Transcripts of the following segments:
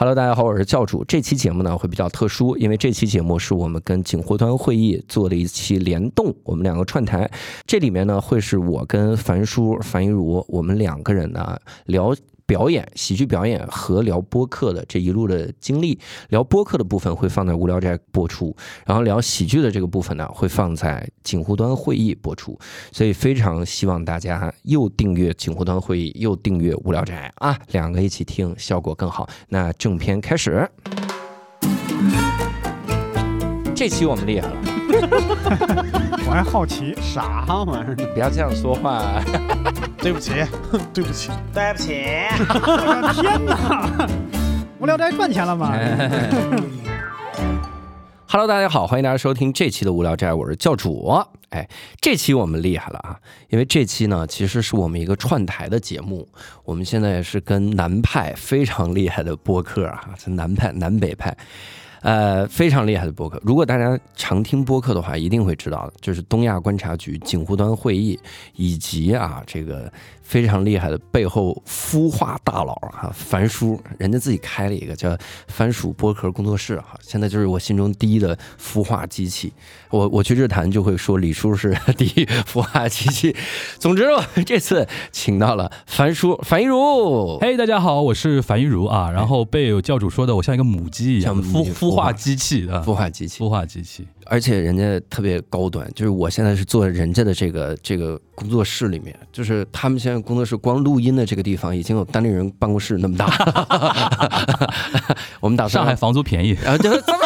Hello，大家好，我是教主。这期节目呢会比较特殊，因为这期节目是我们跟警货端会议做的一期联动，我们两个串台。这里面呢会是我跟樊叔、樊一茹，我们两个人呢聊。表演、喜剧表演和聊播客的这一路的经历，聊播客的部分会放在无聊斋播出，然后聊喜剧的这个部分呢会放在锦湖端会议播出，所以非常希望大家又订阅锦湖端会议，又订阅无聊斋啊，两个一起听效果更好。那正片开始，这期我们厉害了，我还好奇，啥玩意儿呢？不要这样说话。对不起，对不起，对不起。我的天哪！无聊斋赚钱了吗？Hello，大家好，欢迎大家收听这期的无聊斋，我是教主。哎，这期我们厉害了啊，因为这期呢其实是我们一个串台的节目，我们现在也是跟南派非常厉害的播客啊，是南派南北派。呃，非常厉害的播客。如果大家常听播客的话，一定会知道的，就是东亚观察局锦湖端会议，以及啊这个非常厉害的背后孵化大佬啊，樊叔，人家自己开了一个叫番薯剥壳工作室哈，现在就是我心中第一的孵化机器。我我去日坛就会说李叔是第一孵化机器。总之，我 这次请到了樊叔樊一茹。嘿，大家好，我是樊一茹啊。然后被有教主说的，我像一个母鸡一样，像孵孵化机器啊孵化机器，孵化机器。而且人家特别高端，就是我现在是坐人家的这个这个工作室里面，就是他们现在工作室光录音的这个地方已经有单立人办公室那么大。我们打算上海房租便宜，然后就这么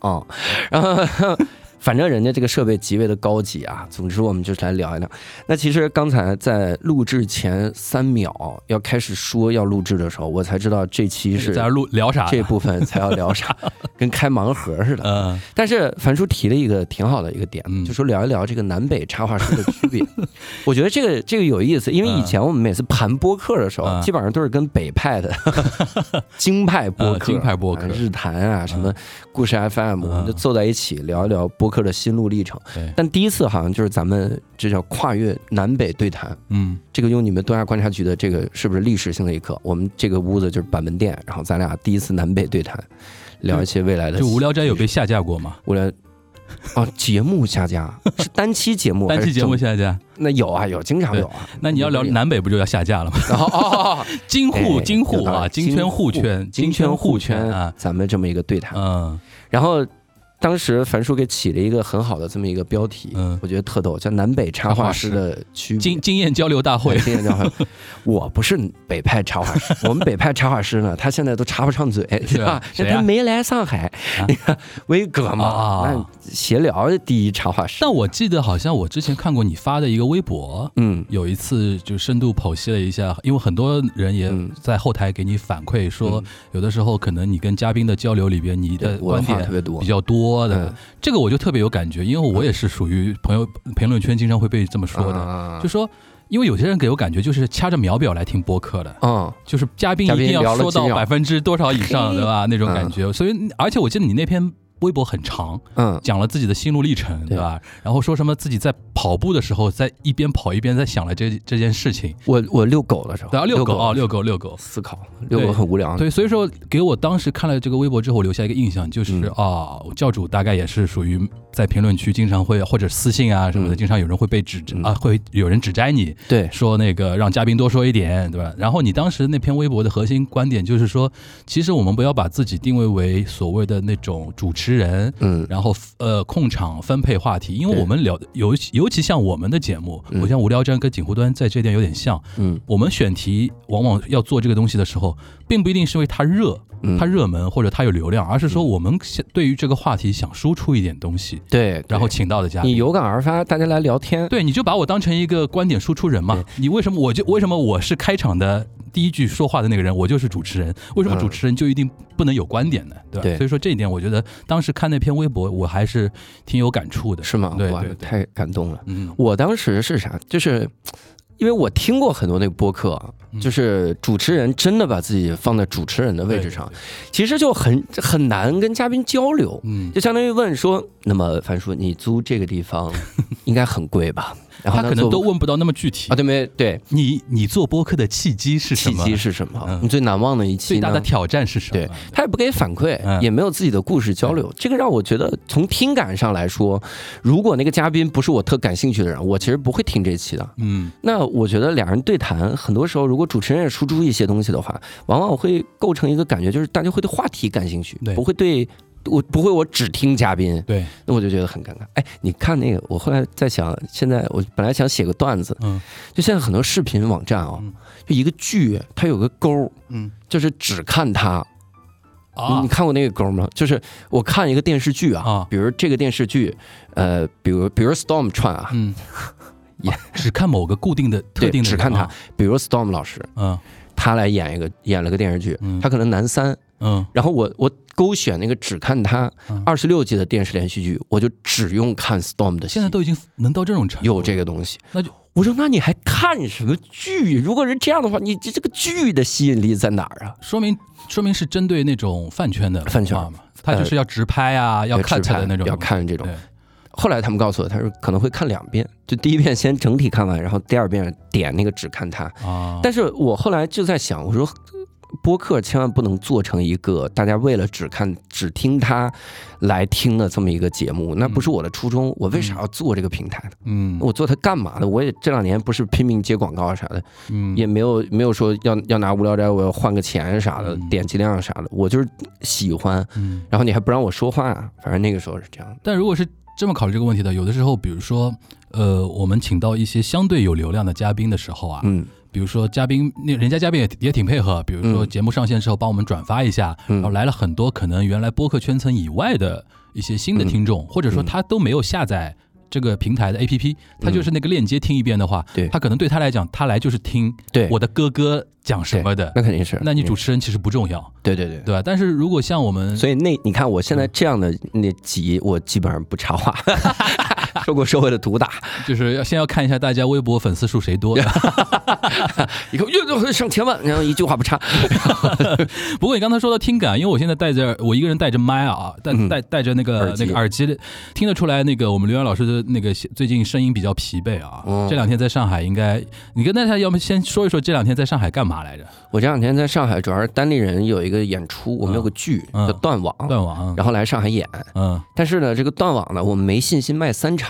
啊，然后。反正人家这个设备极为的高级啊。总之，我们就来聊一聊。那其实刚才在录制前三秒要开始说要录制的时候，我才知道这期是在录聊啥？这部分才要聊啥，跟开盲盒似的。嗯，但是樊叔提了一个挺好的一个点，嗯就说聊一聊这个南北插画师的区别。我觉得这个这个有意思，因为以前我们每次盘播客的时候，嗯基本上都是跟北派的 京派播客、嗯京派播客啊日坛啊、什么故事 FM，我们就坐在一起聊一聊播客的心路历程。但第一次好像就是咱们这叫跨越南北对谈，嗯，这个用你们东亚观察局的这个是不是历史性的一刻？我们这个屋子就是板门店，然后咱俩第一次南北对谈，聊一些未来的就无聊斋有被下架过吗？无聊。哦，节目下架是单期节目 单期节目下架，那有啊有，经常有啊。那你要聊南北不就要下架了吗？哦哦哦，京沪哎京沪啊，京圈沪圈，京圈沪沪圈啊，咱们这么一个对谈，嗯然后当时樊叔给起了一个很好的这么一个标题，嗯，我觉得特逗，叫南北插画师的区别。经经验交流大会，经验交流，我不是北派插画师，我们北派插画师呢，他现在都插不上嘴，对吧？啊？他没来上海啊，你看威哥嘛，啊那闲聊的第一插画师。但我记得好像我之前看过你发的一个微博，嗯，有一次就深度剖析了一下，因为很多人也嗯。在后台给你反馈说嗯，有的时候可能你跟嘉宾的交流里边，你的观点话特别多。比较多的嗯，这个我就特别有感觉，因为我也是属于朋友评论圈经常会被这么说的，的就说。因为有些人给我感觉就是掐着秒表来听播客的，嗯，就是嘉宾一定要说到百分之多少以上，对吧？那种感觉。所以，而且我记得你那篇微博很长，嗯，讲了自己的心路历程，对对吧？然后说什么自己在跑步的时候，在一边跑一边在想了这这件事情，我我遛狗的时候，对啊，遛狗啊，遛遛狗，遛狗。思考，遛狗很无聊。对，所以说给我当时看了这个微博之后，留下一个印象，就是嗯啊，教主大概也是属于在评论区经常会或者私信啊什么的，嗯。经常有人会被指嗯。啊，会有人指摘你，对，说那个让嘉宾多说一点，对吧？然后你当时那篇微博的核心观点就是说，其实我们不要把自己定位为所谓的那种主持人，嗯。然后呃控场分配话题，因为我们聊尤其尤其像我们的节目，嗯。我像无聊斋跟锦湖端在这点有点像，嗯。我们选题往往要做这个东西的时候，并不一定是因为它热。嗯，它热门或者它有流量，而是说我们想对于这个话题想输出一点东西，对，然后请到的嘉宾。你有感而发，大家来聊天。对，你就把我当成一个观点输出人嘛。你为什么我就为什么我是开场的第一句说话的那个人，我就是主持人？为什么嗯主持人就一定不能有观点呢？对吧？对所以说这一点，我觉得当时看那篇微博，我还是挺有感触的。是吗？对对对太感动了。嗯，我当时是啥？就是因为我听过很多那个播客就是主持人真的把自己放在主持人的位置上，其实就很很难跟嘉宾交流。嗯，就相当于问说，那么樊叔，你租这个地方应该很贵吧？然后他可能都问不到那么具体啊，。对没对，你你做播客的契机是什么契？机是什么？嗯你最难忘的一期？最大的挑战是什么？对他也不给反馈，嗯也没有自己的故事交流，这个让我觉得从听感上来说，如果那个嘉宾不是我特感兴趣的人，我其实不会听这期的。嗯，那我觉得两人对谈，很多时候如果主持人也输出一些东西的话，往往会构成一个感觉，就是大家会对话题感兴趣，不会对。我不会，我只听嘉宾，对，那我就觉得很尴尬。哎，你看那个，我后来在想，现在我本来想写个段子，嗯。就现在很多视频网站啊、嗯。就一个剧，它有个勾，嗯。就是只看它，你啊。你看过那个勾吗？就是我看一个电视剧啊，啊。比如这个电视剧，呃，比如比如 Storm 串啊，嗯，也啊 只看某个固定的特，定的只看他啊，比如 Storm 老师，嗯。他来演一个演了个电视剧，嗯。他可能男三，嗯。然后我我勾选那个只看他嗯。二十六集的电视连续剧，我就只用看 Storm 的戏，现在都已经能到这种程度，有这个东西，那就我说那你还看什么剧？如果是这样的话，你这这个剧的吸引力在哪儿啊？说明说明是针对那种饭圈的饭圈。嘛，他就是要直拍啊，要要 cut 直拍的那种，要看这种。后来他们告诉我，他说可能会看两遍，就第一遍先整体看完，然后第二遍点那个只看他。啊，但是我后来就在想，我说播客千万不能做成一个大家为了只看只听他来听的这么一个节目，那不是我的初衷。我为啥要做这个平台呢？嗯我做它干嘛呢？我也这两年不是拼命接广告啥的，嗯也没有没有说要要拿无聊斋我要换个钱啥的，嗯点击量啥的，我就是喜欢。嗯，然后你还不让我说话，反正那个时候是这样的。但如果是这么考虑这个问题的，有的时候，比如说，呃，我们请到一些相对有流量的嘉宾的时候啊，嗯比如说嘉宾那人家嘉宾也也挺配合，比如说嗯节目上线之后帮我们转发一下，嗯然后来了很多可能原来播客圈层以外的一些新的听众，或者说嗯他都没有下载。这个平台的 APP，他就是那个链接听一遍的话，对他可能对他来讲，他来就是听对我的哥哥讲什么的，那肯定是。那你主嗯持人其实不重要，对对对。对吧？但是如果像我们，所以那你看我现在这样的那集，我基本上不插话，受过社会的毒打，就是要先要看一下大家微博粉丝数谁多。以后又又上千万，然后一句话不差。不过你刚才说到听感，因为我现在戴着我一个人戴着麦啊，带嗯带带着那个那个耳机，听得出来那个我们刘洋老师的那个最近声音比较疲惫啊。嗯这两天在上海，应该你跟大家要么先说一说这两天在上海干嘛来着？我这两天在上海，主要是单立人有一个演出，我们有个剧嗯叫《断网》，断网，然后来上海演。嗯但是呢，这个断网呢，我们没信心卖三场，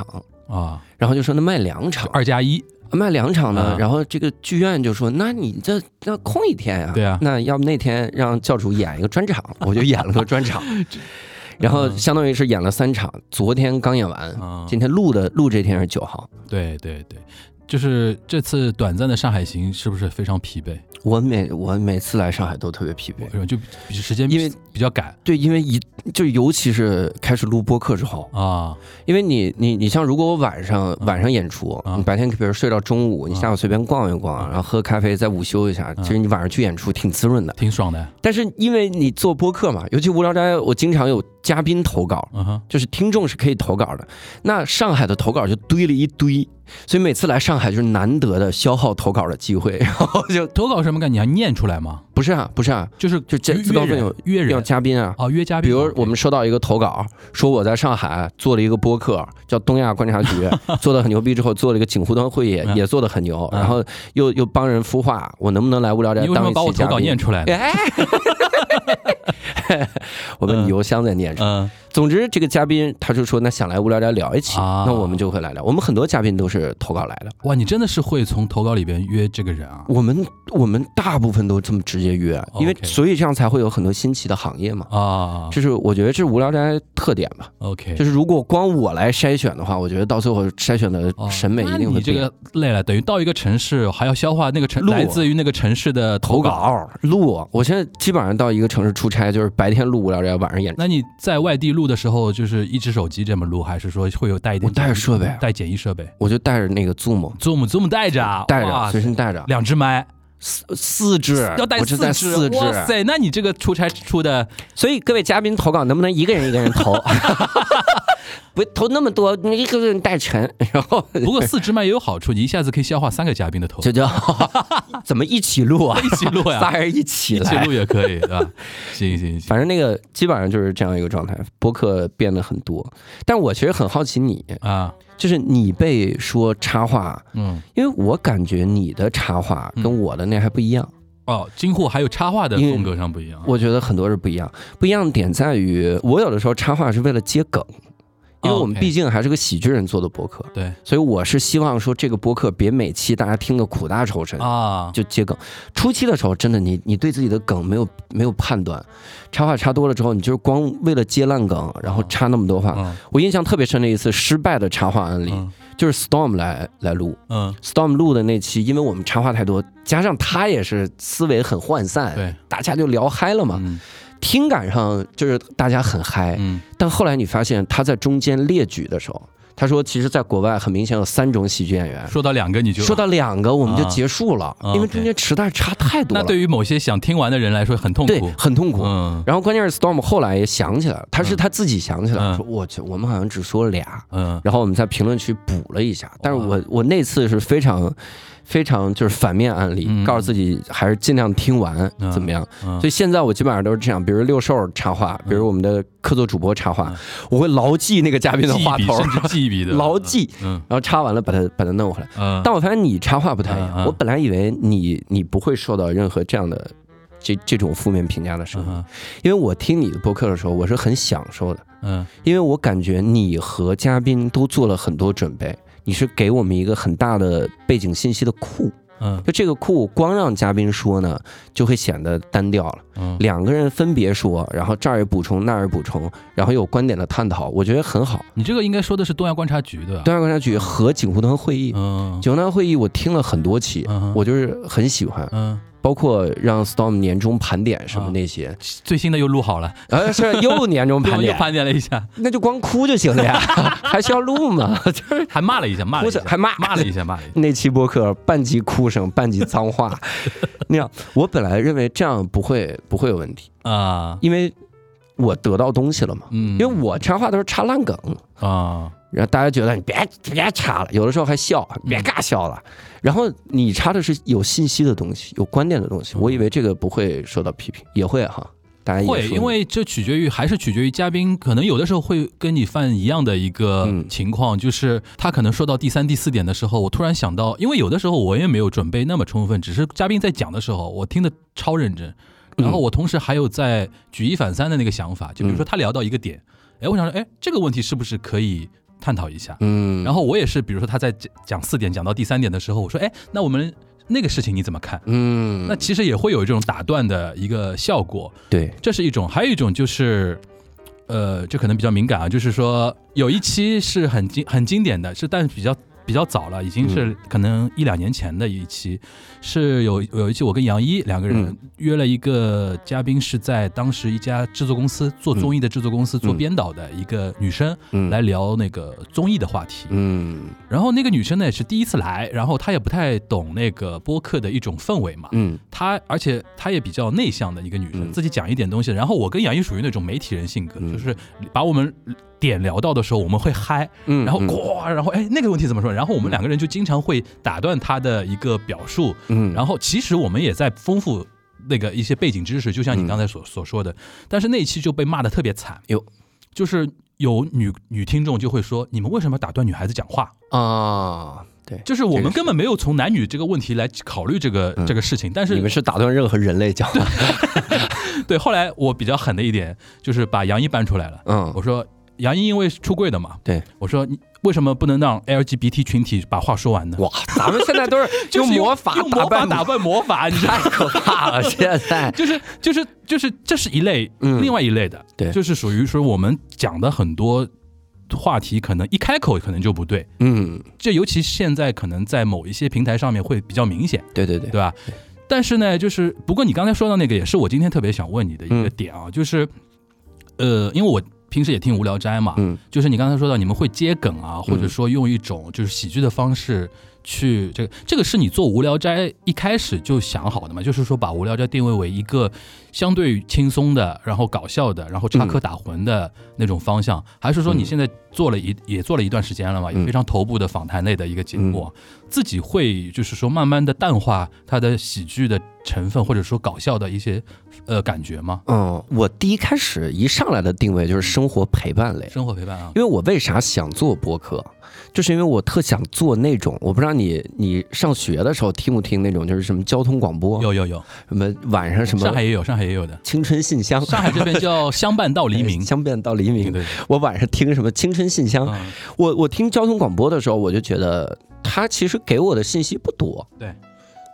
啊，然后就说那卖两场，二加一，卖两场呢嗯，然后这个剧院就说，那你这那空一天呀？对啊那要不那天让教主演一个专场，我就演了个专场，然后相当于是演了三场，昨天刚演完，嗯，今天录的录这天是九号。对对对，就是这次短暂的上海行是不是非常疲惫？我每我每次来上海都特别疲惫，就时间因为比较赶。对，因为一就尤其是开始录播客之后，啊，因为你你你像如果我晚上晚上演出，嗯你白天比如睡到中午，你下午随便逛一逛，嗯然后喝咖啡再午休一下，嗯其实你晚上去演出挺滋润的。挺爽的。但是因为你做播客嘛，尤其无聊斋，我经常有嘉宾投稿，嗯哼，就是听众是可以投稿的。那上海的投稿就堆了一堆，所以每次来上海就是难得的消耗投稿的机会，然后 就投稿什么感？你要念出来吗？不是啊，不是啊，就是就这自告奋勇约人嘉宾啊。哦，约嘉宾。比如我们收到一个投稿，说我在上海做了一个播客，叫东亚观察局，做的很牛逼，之后做了一个景湖端会议，嗯也做的很牛，嗯然后又又帮人孵化，我能不能来无聊斋你为什当一么把我投稿？念出来 我们邮箱在念出来。嗯总之，这个嘉宾他就说，那想来无聊斋聊一期，啊那我们就会来聊。我们很多嘉宾都是投稿来的，哇，你真的是会从投稿里边约这个人啊？我们我们大部分都这么直接约，因为所以这样才会有很多新奇的行业嘛。啊就是我觉得这是无聊斋特点吧。，OK，就是如果光我来筛选的话，我觉得到最后筛选的哦审美一定会变。你这个累了，等于到一个城市还要消化那个城录来自于那个城市的投稿。稿录，我现在基本上到一个城市出差，就是白天录无聊斋，晚上演。那你在外地录的时候，就是一只手机这么录，还是说会有带一点？我带着设备啊带简易设备我就带着那个 Zoom，，Zoom Zoom 带着啊，带哇着随身带着两只麦，四四只，要带四支。哇塞，那你这个出差出的 所以各位嘉宾投稿能不能一个人一个人投？不投那么多，你一个人带沉，然后不过四支麦也有好处，你一下子可以消化三个嘉宾的头，就叫怎么一起录啊？一起录呀，仨人一起来一起录。也可以，对吧？行行行，反正那个基本上就是这样一个状态，播客变得很多。但我其实很好奇你，啊，就是你被说插话，嗯，因为我感觉你的插话跟我的那还不一样。哦，今后还有插画的风格上不一样。我觉得很多是不一样，不一样的点在于，我有的时候插话是为了接梗，因为我们毕竟还是个喜剧人做的播客，对。所以我是希望说这个播客别每期大家听的苦大仇深。啊，就接梗，初期的时候真的你你对自己的梗没有没有判断，插话插多了之后，你就是光为了接烂梗，然后插那么多话。嗯。我印象特别深的一次失败的插话案例，嗯。就是 Storm 来来录。嗯，Storm 录的那期，因为我们插话太多，加上他也是思维很涣散，对，大家就聊嗨了嘛。嗯听感上就是大家很嗨，嗯。但后来你发现他在中间列举的时候，他说其实在国外很明显有三种喜剧演员，说到两个你就说到两个我们就结束了，啊因为中间实在是差太多了。那对于某些想听完的人来说很痛对苦。很痛苦。嗯。然后关键是 Storm 后来也想起来了，他是嗯。他自己想起来说我去，我们好像只说了俩，嗯。然后我们在评论区补了一下，但是我我那次是非常非常就是反面案例，嗯。告诉自己还是尽量听完嗯。怎么样。嗯。所以现在我基本上都是这样，比如六兽插话，比如我们的客座主播插话，我会牢记那个嘉宾的话头，甚至记一笔的。牢记，嗯。然后插完了把它把它弄回来。嗯，但我发现你插话不太一样，我本来以为你你不会受到任何这样的这这种负面评价的声音，嗯。因为我听你的播客的时候，我是很享受的，嗯。因为我感觉你和嘉宾都做了很多准备，你是给我们一个很大的背景信息的库，嗯。就这个库光让嘉宾说呢，就会显得单调了。嗯。两个人分别说，然后这儿也补充，那儿也补充，然后有观点的探讨，我觉得很好。你这个应该说的是东亚观察局对吧？东亚观察局和景湖灯会议，嗯。景湖灯会议我听了很多期，嗯我就是很喜欢，嗯，包括让 Storm 年终盘点什么那些，最新的又录好了，呃，是又年终 盘又点，盘点了一下，那就光哭就行了呀，还需要录吗？就是还骂了一下，骂了一下，还骂。骂了一下，骂了一下。那期播客半集哭声，半集脏话，那样我本来认为这样不会不会有问题，啊，因为我得到东西了嘛。嗯，因为我插话都是插烂梗，啊，然后大家觉得你别别插了，有的时候还笑，别尬笑了。然后你插的是有信息的东西，有观点的东西，我以为这个不会受到批评，也会哈。大家也会，因为这取决于还是取决于嘉宾，可能有的时候会跟你犯一样的一个嗯。情况，就是他可能说到第三、第四点的时候，我突然想到，因为有的时候我也没有准备那么充分，只是嘉宾在讲的时候，我听得超认真，然后我同时还有在举一反三的那个想法，就比如说他聊到一个点，哎，我想说，哎，这个问题是不是可以探讨一下？嗯，然后我也是，比如说他在讲讲四点讲到第三点的时候，我说，哎，那我们那个事情你怎么看？嗯，那其实也会有这种打断的一个效果。对，这是一种，还有一种就是，呃，这可能比较敏感啊，就是说有一期是很经很经典的，是但是比较比较早了，已经是可能一两年前的一期，是有有一期我跟杨一两个人嗯。约了一个嘉宾，是在当时一家制作公司做综艺的制作公司做嗯编导的一个女生嗯。来聊那个综艺的话题，嗯。然后那个女生呢也是第一次来，然后她也不太懂那个播客的一种氛围嘛，嗯。她而且她也比较内向的一个女生，嗯。自己讲一点东西。然后我跟杨一属于那种媒体人性格，嗯。就是把我们点聊到的时候，我们会嗨，嗯，然后嗯。呱，然后哎那个问题怎么说？然后我们两个人就经常会打断他的一个表述，嗯，然后其实我们也在丰富那个一些背景知识，就像你刚才所所说的。但是那一期就被骂的特别惨，有，就是有女女听众就会说，你们为什么要打断女孩子讲话？啊，对，就是我们根本没有从男女这个问题来考虑这个、嗯。这个事情，但是你们是打断任何人类讲话，对后来我比较狠的一点就是把杨一搬出来了，嗯。我说杨一因为出柜的嘛，对，我说你为什么不能让 LGBT 群体把话说完呢？哇，咱们现在都是 用魔法用魔法打败魔法，你？太可怕了，现在，就是就是就是这是一类，嗯另外一类的，对就是属于说我们讲的很多话题，可能一开口可能就不对，嗯，这尤其现在可能在某一些平台上面会比较明显。对对对，对吧？但是呢，就是不过你刚才说到那个，也是我今天特别想问你的一个嗯点啊，就是呃，因为我平时也听无聊斋嘛，嗯。就是你刚才说到你们会接梗啊，或者说用一种就是喜剧的方式去这个这个是你做无聊斋一开始就想好的嘛？就是说把无聊斋定位为一个相对轻松的，然后搞笑的，然后插科打诨的那种方向，还是说你现在做了一也做了一段时间了嘛，也非常头部的访谈类的一个节目，自己会就是说慢慢的淡化它的喜剧的成分，或者说搞笑的一些呃感觉吗？嗯，我第一开始一上来的定位就是生活陪伴类，生活陪伴啊，因为我为啥想做播客？就是因为我特想做那种，我不知道你你上学的时候听不听那种，就是什么交通广播，有有有，什么晚上什么？上海也有，上海也有的。青春信箱，上海这边叫 相伴到黎明，相伴到黎明。对，我晚上听什么青春信箱，我我听交通广播的时候，我就觉得它其实给我的信息不多，对，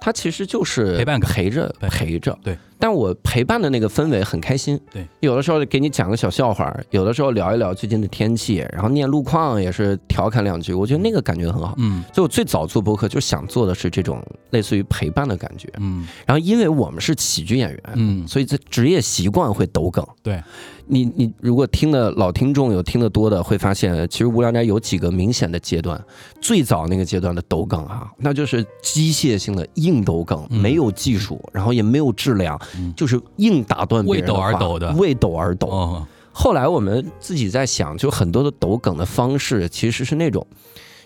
它其实就是陪伴陪着陪着，对。但我陪伴的那个氛围很开心，对，有的时候给你讲个小笑话，有的时候聊一聊最近的天气，然后念路况也是调侃两句，我觉得那个感觉很好，嗯，所以我最早做播客就想做的是这种类似于陪伴的感觉，嗯，然后因为我们是喜剧演员，嗯，所以这职业习惯会抖梗，对，你你如果听的老听众有听得多的，会发现其实无聊斋有几个明显的阶段，最早那个阶段的抖梗啊，那就是机械性的硬抖梗，没有技术，然后也没有质量，就是硬。打断为抖而抖的，为抖而抖。后来我们自己在想，就很多的抖梗的方式，其实是那种，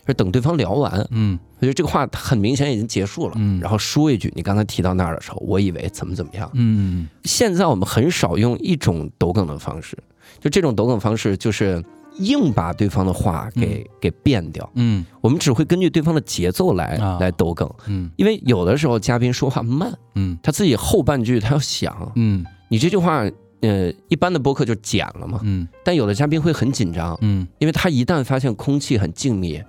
就等对方聊完，嗯，我觉得这个话很明显已经结束了，嗯，然后说一句，你刚才提到那儿的时候，我以为怎么怎么样，嗯，现在我们很少用一种抖梗的方式，就这种抖梗方式就是硬把对方的话给给变掉，嗯，我们只会根据对方的节奏来来抖梗，嗯，因为有的时候嘉宾说话慢。嗯，他自己后半句他要想，嗯，你这句话，呃，一般的播客就剪了嘛，嗯，但有的嘉宾会很紧张，嗯，因为他一旦发现空气很静谧，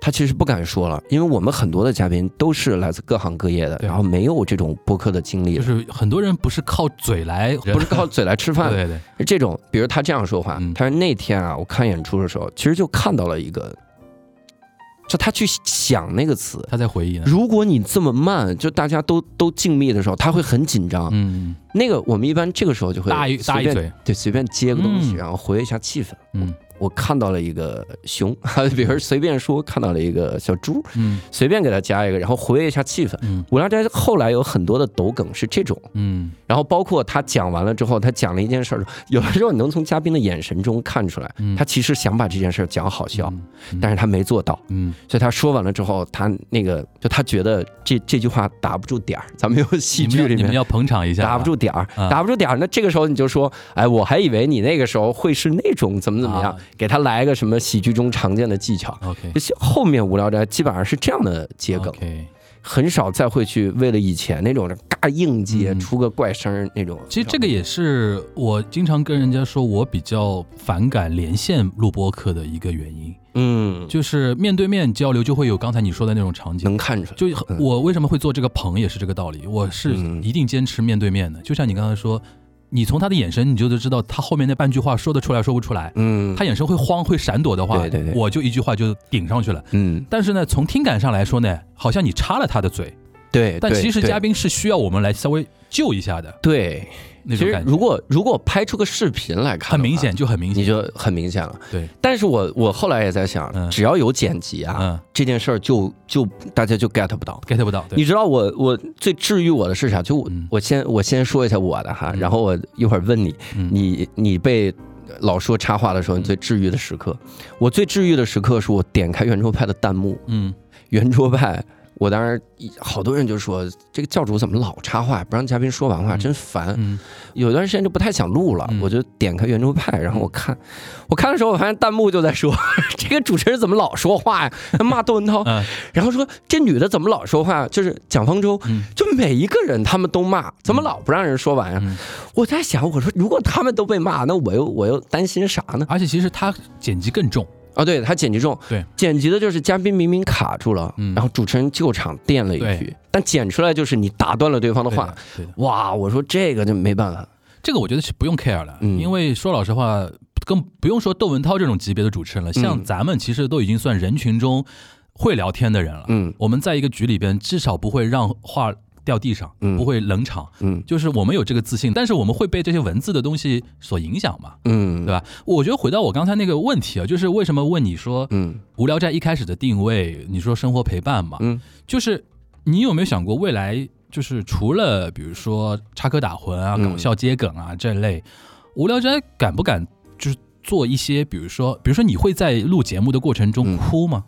他其实不敢说了，因为我们很多的嘉宾都是来自各行各业的，然后没有这种播客的经历，就是很多人不是靠嘴来，不是靠嘴来吃饭，对对，这种，比如他这样说话，他说那天啊，我看演出的时候，其实就看到了一个。就他去想那个词，他在回忆。如果你这么慢，就大家都都静谧的时候，他会很紧张。嗯，那个我们一般这个时候就会大一大一嘴，对，随便接个东西，然后活跃一下气氛。嗯。我看到了一个熊，比如随便说看到了一个小猪，嗯，随便给他加一个，然后活跃一下气氛。嗯，无聊斋后来有很多的抖梗是这种，嗯，然后包括他讲完了之后，他讲了一件事儿，有的时候你能从嘉宾的眼神中看出来，他其实想把这件事儿讲好笑，但是他没做到，嗯，所以他说完了之后，他那个就他觉得这这句话打不住点儿，咱们有戏剧里面要捧场一下，打不住点儿，打不住点儿，那这个时候你就说，哎，我还以为你那个时候会是那种怎么怎么样，给他来个什。么喜剧中常见的技巧？OK，后面无聊斋基本上是这样的接梗，很少再会去为了以前那种嘎硬接出个怪声那种。其实这个也是我经常跟人家说我比较反感连线录播课的一个原因。嗯，就是面对面交流就会有刚才你说的那种场景，能看出来。就我为什么会做这个棚也是这个道理，我是一定坚持面对面的。就像你刚才说。你从他的眼神，你就都知道他后面那半句话说得出来说不出来。嗯，他眼神会慌会闪躲的话，对对对，我就一句话就顶上去了。嗯，但是呢，从听感上来说呢，好像你插了他的嘴。对，但其实嘉宾是需要我们来稍微救一下的。对。其实，如果如果拍出个视频来看，很明显就很明显，你就很明显了。对，但是我我后来也在想，只要有剪辑啊，这件事儿就就大家就 get 不到，get 不到。你知道我我最治愈我的是啥？就我先我先说一下我的哈，然后我一会儿问你，你你被老说插话的时候，你最治愈的时刻，我最治愈的时刻是我点开圆桌派的弹幕，嗯，圆桌派。我当时好多人就说这个教主怎么老插话，不让嘉宾说完话，真烦。有段时间就不太想录了，我就点开圆桌派，然后我看，我看的时候我发现弹幕就在说 这个主持人怎么老说话呀，骂窦文涛，然后说这女的怎么老说话，就是蒋方舟，就每一个人他们都骂，怎么老不让人说完呀？我在想，我说如果他们都被骂，那我又我又担心啥呢？而且其实他剪辑更重。啊，对他剪辑重，对。剪辑的就是嘉宾明明卡住了，然后主持人救场垫了一句，但剪出来就是你打断了对方的话，哇，我说这个就没办法，这个我觉得是不用 care 了，因为说老实话，更不用说窦文涛这种级别的主持人了，像咱们其实都已经算人群中会聊天的人了，嗯，我们在一个局里边至少不会让话。掉地上，嗯。不会冷场。嗯。就是我们有这个自信，但是我们会被这些文字的东西所影响嘛，嗯，对吧？我觉得回到我刚才那个问题啊，就是为什么问你说嗯。无聊斋一开始的定位，你说生活陪伴嘛，嗯。就是你有没有想过未来，就是除了比如说插科打诨啊、嗯。搞笑接梗啊这类，无聊斋敢不敢就是做一些，比如说，比如说你会在录节目的过程中嗯。哭吗？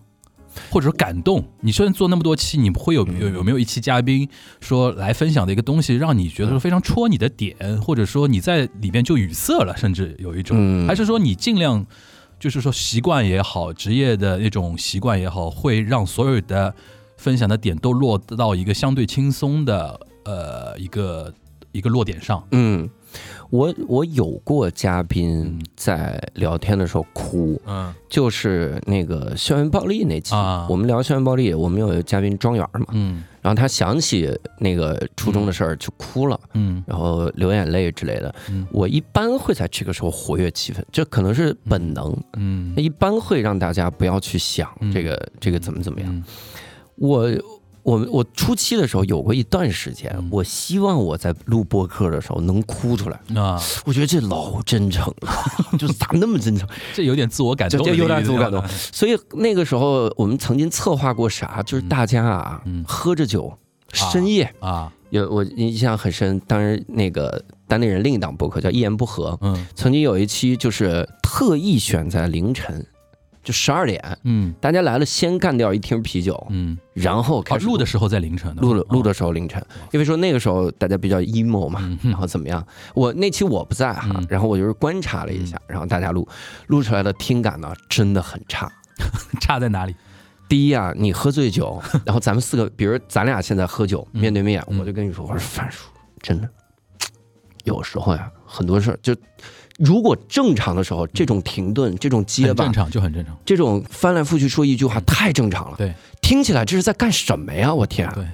或者说感动？你虽然做那么多期，你会有嗯有有没有一期嘉宾说来分享的一个东西，让你觉得说非常戳你的点，或者说你在里边就语塞了，甚至有一种，嗯还是说你尽量就是说习惯也好，职业的那种习惯也好，会让所有的分享的点都落到一个相对轻松的呃一个一个落点上。嗯，我我有过嘉宾嗯。在聊天的时候哭，嗯。就是那个校园暴力那期，啊。我们聊校园暴力，我们有一个嘉宾庄园嘛，嗯。然后他想起那个初中的事儿就哭了，嗯。然后流眼泪之类的。嗯。我一般会在这个时候活跃气氛，这可能是本能，嗯。一般会让大家不要去想嗯。这个这个怎么怎么样。嗯。我我我初期的时候有过一段时间嗯，我希望我在录播客的时候能哭出来。啊，我觉得这老真诚了，就是咋那么真诚？这有点自我感动的这这有点自我感动。所以那个时候我们曾经策划过啥，就是大家啊嗯喝着酒，深夜啊，有我印象很深。当时那个单立人另一档播客叫《一言不合》，嗯曾经有一期就是特意选在凌晨，就十二点，嗯。大家来了先干掉一听啤酒，嗯，然后哦开，始录的时候在凌晨录了录的时候凌晨，因为说那个时候大家比较 emo 嘛，嗯。然后怎么样？我那期我不在哈嗯，然后我就是观察了一下，然后大家录。录出来的听感呢真的很差。差在哪里？第一啊，你喝醉酒，然后咱们四个，比如咱俩现在喝酒嗯。面对面，嗯。我就跟你说，我说范叔，真的，有时候呀，很多事儿就，如果正常的时候，这种停顿、这种结巴很正、常，就很正常。这种翻来覆去说一句话，太正常了。对。听起来这是在干什么呀？我天啊！对，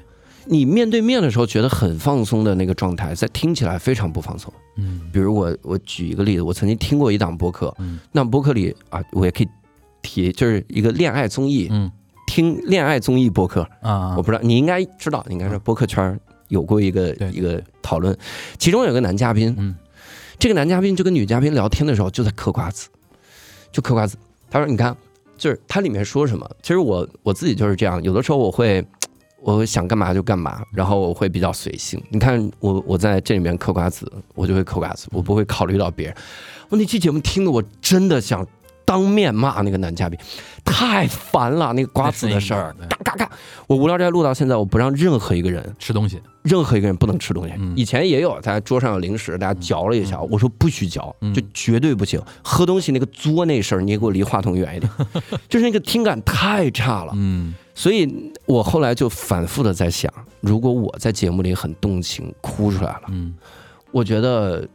你面对面的时候觉得很放松的那个状态，在听起来非常不放松。嗯。比如我我举一个例子，我曾经听过一档播客，嗯。那播客里啊，我也可以提，就是一个恋爱综艺，嗯。听恋爱综艺播客，啊，我不知道你应该知道，应该是播客圈有过一个一个讨论，其中有个男嘉宾，嗯这个男嘉宾就跟女嘉宾聊天的时候就在嗑瓜子，就嗑瓜子。他说：“你看，就是他里面说什么，其实我我自己就是这样，有的时候我会。”我想干嘛就干嘛，然后我会比较随性。你看我我在这里面嗑瓜子，我就会嗑瓜子，我不会考虑到别人。我那期节目听的我真的想当面骂那个男嘉宾，太烦了，那个瓜子的事儿，嘎嘎嘎！我无聊斋录到现在，我不让任何一个人吃东西，任何一个人不能吃东西。嗯以前也有，大家桌上有零食，大家嚼了一下，我说不许嚼，嗯就绝对不行。喝东西那个作那事儿，你也给我离话筒远一点，就是那个听感太差了。嗯所以我后来就反复的在想，如果我在节目里很动情哭出来了，嗯我觉得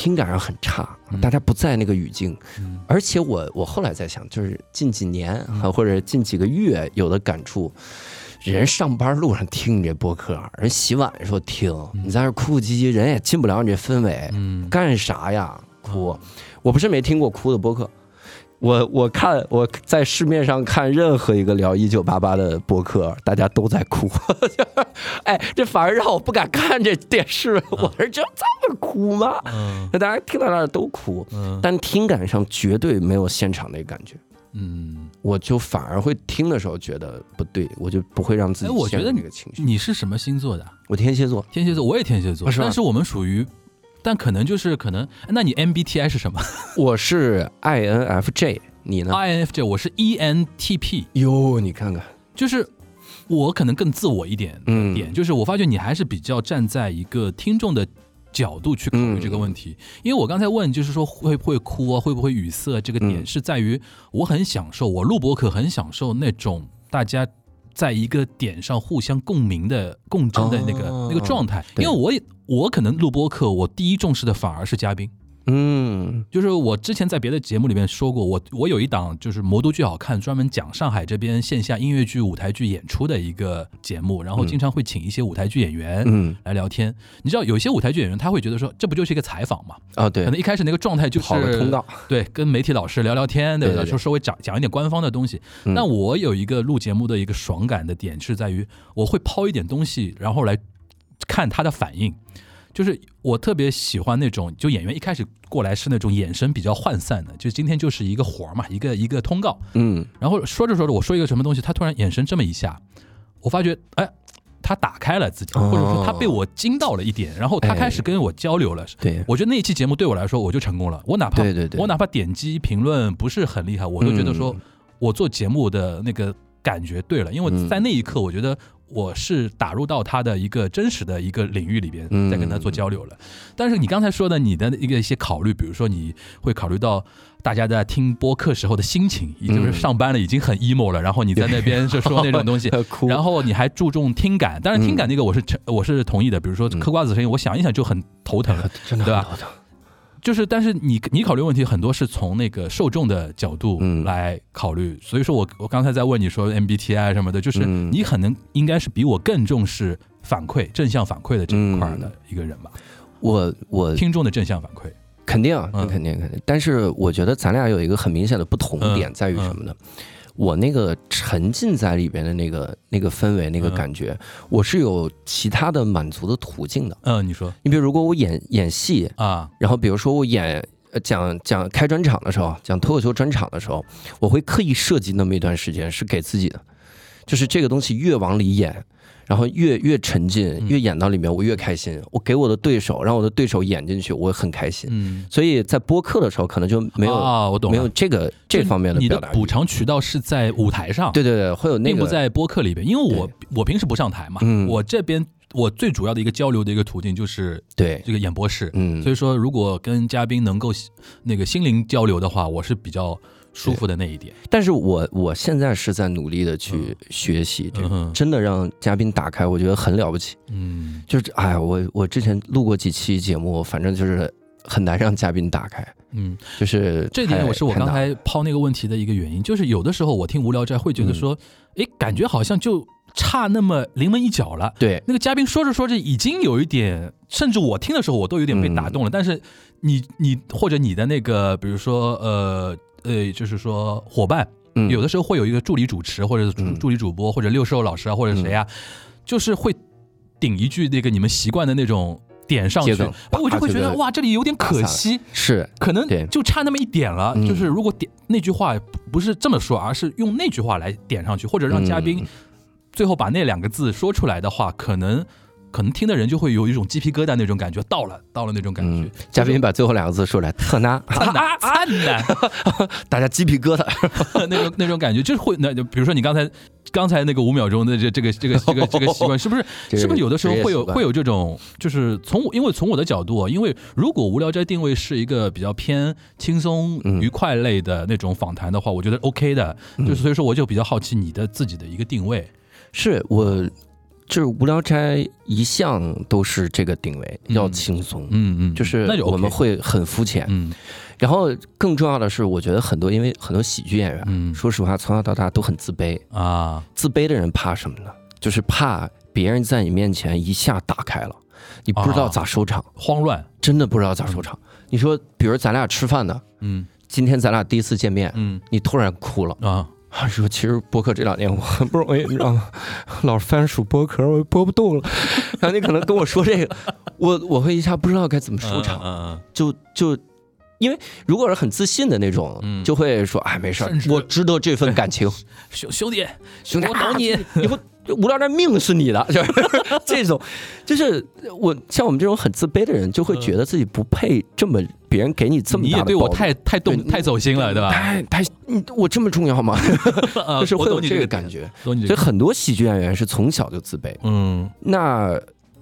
听感上很差嗯，大家不在那个语境。嗯而且我我后来在想，就是近几年啊，或者近几个月有的感触，人上班路上听你这播客，人洗碗的时候听，你在那哭哭唧唧，人也进不了你这氛围，嗯干啥呀？哭！我不是没听过哭的播客。我我看我在市面上看任何一个聊一九八八的博客，大家都在哭，哎，这反而让我不敢看这电视。我说这这么哭吗？嗯那大家听到那儿都哭，嗯但听感上绝对没有现场那个感觉。嗯，我就反而会听的时候觉得不对，我就不会让自己哎我觉陷入得那个情绪。你是什么星座的？我天蝎座，天蝎座，我也天蝎座，但是我们属于，但可能就是可能，那你 MBTI 是什么 我是 INFJ，你呢？？INFJ 我是 E ENTP，哟，你看看，就是我可能更自我一点嗯点，就是我发觉你还是比较站在一个听众的角度去考虑这个问题。因为我刚才问，就是说会不会哭啊，会不会语塞，这个点嗯是在于我很享受，我录播客很享受那种大家。在一个点上互相共鸣的共振的那个、哦。那个状态，因为我也我可能录播客，我第一重视的反而是嘉宾，嗯就是我之前在别的节目里面说过，我我有一档就是《魔都剧好看》，专门讲上海这边线下音乐剧、舞台剧演出的一个节目，然后经常会请一些舞台剧演员嗯来聊天。你知道，有些舞台剧演员他会觉得说，这不就是一个采访嘛？啊，对可能，一开始那个状态就是跑个通道，对，跟媒体老师聊聊天，对不对对对说稍微讲讲一点官方的东西。嗯但我有一个录节目的一个爽感的点是在于，我会抛一点东西，然后来看他的反应。就是我特别喜欢那种，就演员一开始过来是那种眼神比较涣散的，就今天就是一个活儿嘛，一个一个通告，嗯。然后说着说着我说一个什么东西，他突然眼神这么一下，我发觉哎，他打开了自己，哦或者说他被我惊到了一点，然后他开始跟我交流了。对。我觉得那一期节目对我来说我就成功了，我哪怕对对对我哪怕点击评论不是很厉害，我都觉得说嗯。我做节目的那个感觉对了，因为嗯。在那一刻我觉得我是打入到他的一个真实的一个领域里边，嗯在跟他做交流了。但是你刚才说的你的一个一些考虑，比如说你会考虑到。大家在听播客时候的心情，也就是嗯上班了已经很 emo 了，然后你在那边就说那种东西，然后你还注重听感，当然听感那个我是承我是同意的，比如说嗯嗑瓜子声音，我想一想就很头疼。真的对吧就是，但是你你考虑问题很多是从那个受众的角度嗯。来考虑，所以说我我刚才在问你说 MBTI 什么的，就是嗯。你可能应该是比我更重视反馈、正向反馈的这一块的一个人吧，我我听众的正向反馈。肯定啊，嗯。肯定肯定。但是我觉得咱俩有一个很明显的不同点嗯在于什么呢？我那个沉浸在里边的那个那个氛围、那个嗯感觉，我是有其他的满足的途径的。嗯，你说你比如，如果我演演戏，啊，然后比如说我演呃讲讲开专场的时候，讲脱口秀专场的时候，我会刻意设计那么一段时间是给自己的，就是这个东西越往里演。然后越越沉浸，嗯。越演到里面，我越开心。我给我的对手，让我的对手演进去，我很开心。嗯，所以在播客的时候，可能就没有、啊，我懂没有这个这方面的你表达欲。的补偿渠道是在舞台上，对对对，会有那个并不在播客里边，因为我我平时不上台嘛，嗯。我这边我最主要的一个交流的一个途径就是对，这个演播室，嗯，所以说如果跟嘉宾能够那个心灵交流的话，我是比较舒服的那一点。但是我我现在是在努力的去学习，这个嗯真的让嘉宾打开，我觉得很了不起。嗯。就是哎，我我之前录过几期节目，反正就是很难让嘉宾打开，嗯，就是这点太我是我刚才抛那个问题的一个原因，就是有的时候我听无聊斋会觉得说，诶，感觉好像就差那么临门一脚了。对。那个嘉宾说着说着已经有一点，甚至我听的时候我都有点被打动了。但是你你或者你的那个，比如说呃呃，就是说伙伴，嗯。有的时候会有一个助理主持，或者助理主播，或者六兽老师啊，或者谁啊，就是会顶一句那个你们习惯的那种点上去，我就会觉得哇，这里有点可惜，是可能对就差那么一点了。嗯。就是如果点那句话不是这么说，而是用那句话来点上去，或者让嘉宾嗯。最后把那两个字说出来的话，可能可能听的人就会有一种鸡皮疙瘩那种感觉，到了到了那种感觉。嗯。，嘉宾把最后两个字说出来，特纳，特纳 灿烂，大家鸡皮疙瘩。那种那种感觉，就是会那就比如说你刚才刚才那个五秒钟的这这个这个这个这个习惯，是不是这个是不是有的时候会有会有这种，就是从我因为从我的角度啊，因为如果无聊斋定位是一个比较偏轻松嗯。愉快类的那种访谈的话，我觉得 OK 的，嗯就是所以说我就比较好奇你的自己的一个定位，是我，就是无聊斋一向都是这个定位，嗯要轻松，嗯嗯，就是我们会很肤浅。嗯然后更重要的是，我觉得很多因为很多喜剧演员，嗯说实话从小到大都很自卑。啊自卑的人怕什么呢？就是怕别人在你面前一下打开了，你不知道啊咋收场，慌乱，真的不知道咋收场。你说，比如咱俩吃饭呢，嗯今天咱俩第一次见面，嗯你突然哭了。啊啊，说其实播客这两年我很不容易，你知道吗？老是番薯播壳，我播不动了。然后你可能跟我说这个，我我会一下不知道该怎么收场，嗯就就因为如果是很自信的那种，嗯就会说哎没事儿我值得这份感情，兄兄弟，兄弟，我懂你啊，以后无聊的命是你的，就是这种，就是我像我们这种很自卑的人，就会觉得自己不配这么别人给你这么你大的包容也对我太太动太走心了，对吧？太太，嗯我这么重要吗？啊 就是会有这个感觉。所以很多喜剧演员是从小就自卑，嗯那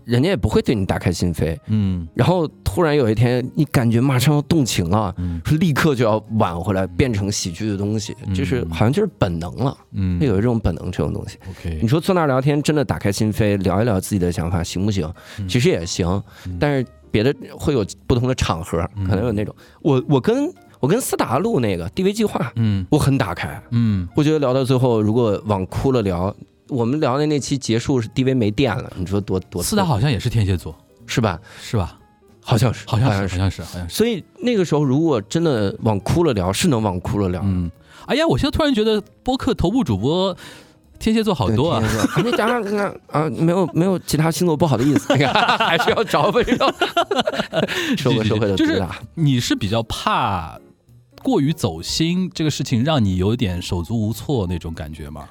人家也不会对你打开心扉，嗯。然后突然有一天你感觉马上要动情了，嗯。说立刻就要挽回来，变成喜剧的东西，嗯。就是好像就是本能了，嗯。会有一种本能这种东西。，OK，你说坐那儿聊天，真的打开心扉，聊一聊自己的想法，行不行？嗯。其实也行，但是别的会有不同的场合，嗯。可能有那种。我我跟我跟斯达录那个 DV 计划，嗯。我很打开，嗯。我觉得聊到最后，如果往哭了聊，我们聊的那期结束是 DV 没电了，你说多多四大好像也是天蝎座，是吧？是吧？好像是，好像是，像好像是，好像是。所以那个时候，如果真的往哭了聊，是能往哭了聊。嗯，哎呀，我现在突然觉得播客头部主播天蝎座好多啊对，天蝎座你讲啊啊，没有没有其他星座不好的意思，还是要找分手，社会社会的就是。你是比较怕过于走心这个事情，让你有点手足无措那种感觉吗？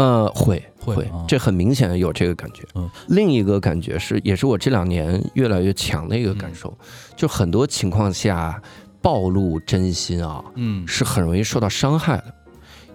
呃，会会这很明显有这个感觉。嗯。另一个感觉是，也是我这两年越来越强的一个嗯感受，就很多情况下暴露真心啊，嗯。是很容易受到伤害的。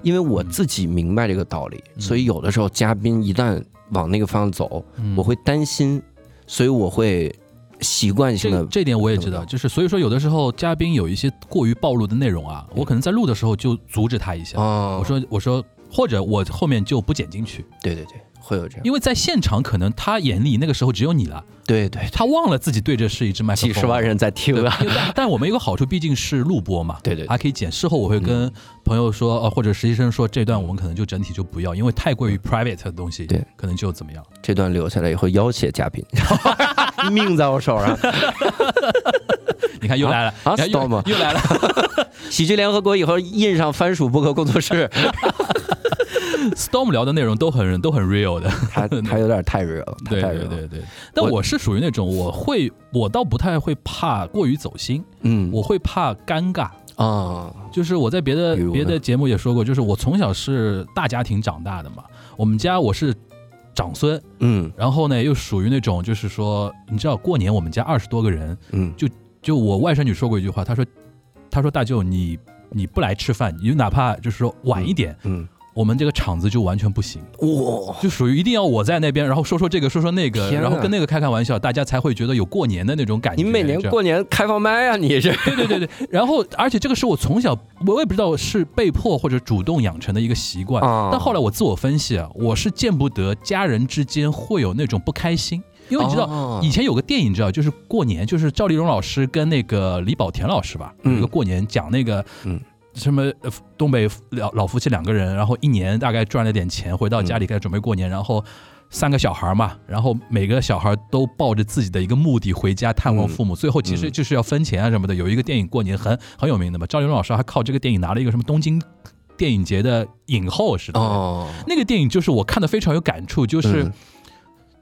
因为我自己明白这个道理，嗯。所以有的时候嘉宾一旦往那个方向走，嗯。我会担心，所以我会习惯性的这这点我也知道，就是所以说有的时候嘉宾有一些过于暴露的内容啊，我可能在录的时候就阻止他一下，哦，我说我说或者我后面就不剪进去，对对对，会有这样，因为在现场可能他眼里那个时候只有你了，对对，他忘了自己对着是一只麦克风，几十万人在听对啊，但但我们有个好处，毕竟是录播嘛，对对对。还可以剪。事后我会跟朋友说，呃，或者实习生说，这段我们可能就整体就不要，因为太过于 private 的东西，对，可能就怎么样。这段留下来以后要挟嘉宾，命在我手上。你看又来了，啊又又来了。喜剧联合国以后印上番薯播客工作室，Storm 聊的内容都很都很 real 的，他他有点太 real 了，对。对对对。但我是属于那种我会，我倒不太会怕过于走心，嗯，我会怕尴尬。啊，就是我在别的别的节目也说过，就是我从小是大家庭长大的嘛，我们家我是长孙，嗯然后呢又属于那种就是说，你知道过年我们家二十多个人，嗯，就就我外甥女说过一句话，她说，她说大舅你你不来吃饭，你就哪怕就是说晚一点，嗯，我们这个场子就完全不行，哇，就属于一定要我在那边，然后说说这个说说那个，然后跟那个开开玩笑，大家才会觉得有过年的那种感觉。你每年过年开放麦啊，你是？对对对对，然后而且这个是我从小我也不知道是被迫或者主动养成的一个习惯，啊。但后来我自我分析啊，我是见不得家人之间会有那种不开心，因为你知道。哦以前有个电影，你知道，就是过年，就是赵丽蓉老师跟那个李保田老师吧，一个过年讲那个，嗯什么呃东北老老夫妻两个人，然后一年大概赚了点钱，回到家里开始准备过年，然后三个小孩嘛，然后每个小孩都抱着自己的一个目的回家探望父母，最后其实嗯就是要分钱啊什么的。有一个电影过年很很有名的嘛，赵丽蓉老师还靠这个电影拿了一个什么东京电影节的影后似的。哦，那个电影就是我看的非常有感触，就是嗯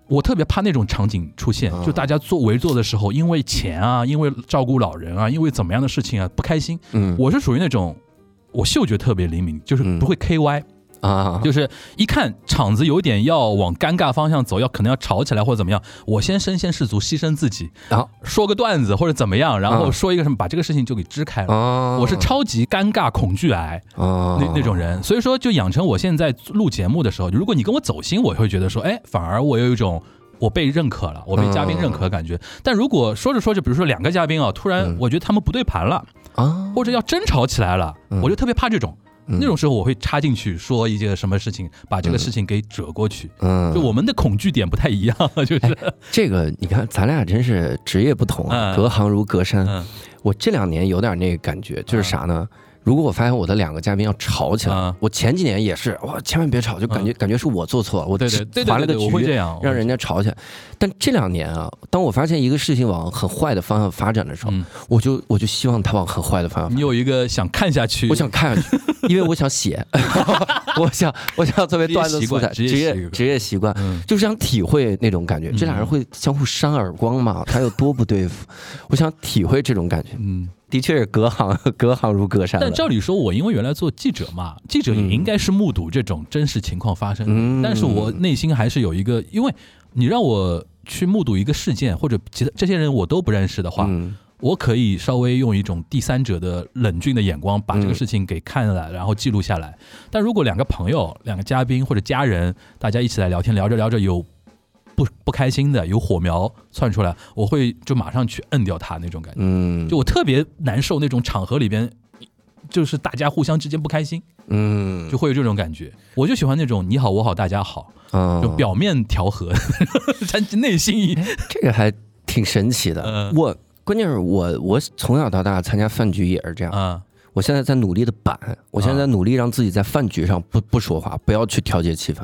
我特别怕那种场景出现，啊就大家坐围坐的时候，因为钱啊，因为照顾老人啊，因为怎么样的事情啊不开心。嗯我是属于那种我嗅觉特别灵敏，就是嗯。不会 KY，、啊，就是一看场子有点要往尴尬方向走，要可能要吵起来或者怎么样，我先身先士卒，牺牲自己，然后说个段子或者怎么样，然后啊。说一个什么，把这个事情就给支开了。啊，我是超级尴尬恐惧癌，啊。那那种人，所以说就养成我现在录节目的时候，如果你跟我走心，我会觉得说，哎，反而我有一种我被认可了，我被嘉宾认可的感觉。但如果说着说着，比如说两个嘉宾啊，突然嗯。我觉得他们不对盘了，啊，或者要争吵起来了，嗯我就特别怕这种。嗯那种时候我会插进去说一些什么事情，把这个事情给折过去。嗯，就我们的恐惧点不太一样，就是这个，你看咱俩真是职业不同啊，嗯隔行如隔山。嗯我这两年有点那个感觉，就是啥呢？如果我发现我的两个嘉宾要吵起来，嗯我前几年也是，哇，千万别吵，就感觉、感觉是我做错了，我对对只对对对对，传了个局，会这样，让人家吵起来。但这两年啊，当我发现一个事情往很坏的方向发展的时候，嗯，我就我就希望它往很坏的方向发展。你有一个想看下去，我想看下去，因为我想写，我想我想作为段子素材，职职业业习惯职业习惯，嗯就是想体会那种感觉。嗯这俩人会相互扇耳光嘛？他有多不对付？我想体会这种感觉。嗯。的确是隔行隔行如隔山。但照理说，我因为原来做记者嘛，记者也嗯应该是目睹这种真实情况发生的。嗯但是我内心还是有一个，因为你让我去目睹一个事件，或者其他这些人我都不认识的话，嗯我可以稍微用一种第三者的冷峻的眼光把这个嗯事情给看了，然后记录下来。但如果两个朋友、两个嘉宾或者家人，大家一起来聊天，聊着聊着有不不开心的，有火苗窜出来，我会就马上去摁掉它那种感觉。嗯，就我特别难受那种场合里边，就是大家互相之间不开心，嗯就会有这种感觉。我就喜欢那种你好我好大家好，嗯就表面调和，但内心一这个还挺神奇的。嗯我关键是我我从小到大参加饭局也是这样，啊我现在在努力的板，我现在在努力让自己在饭局上不不说话，不要去调节气氛，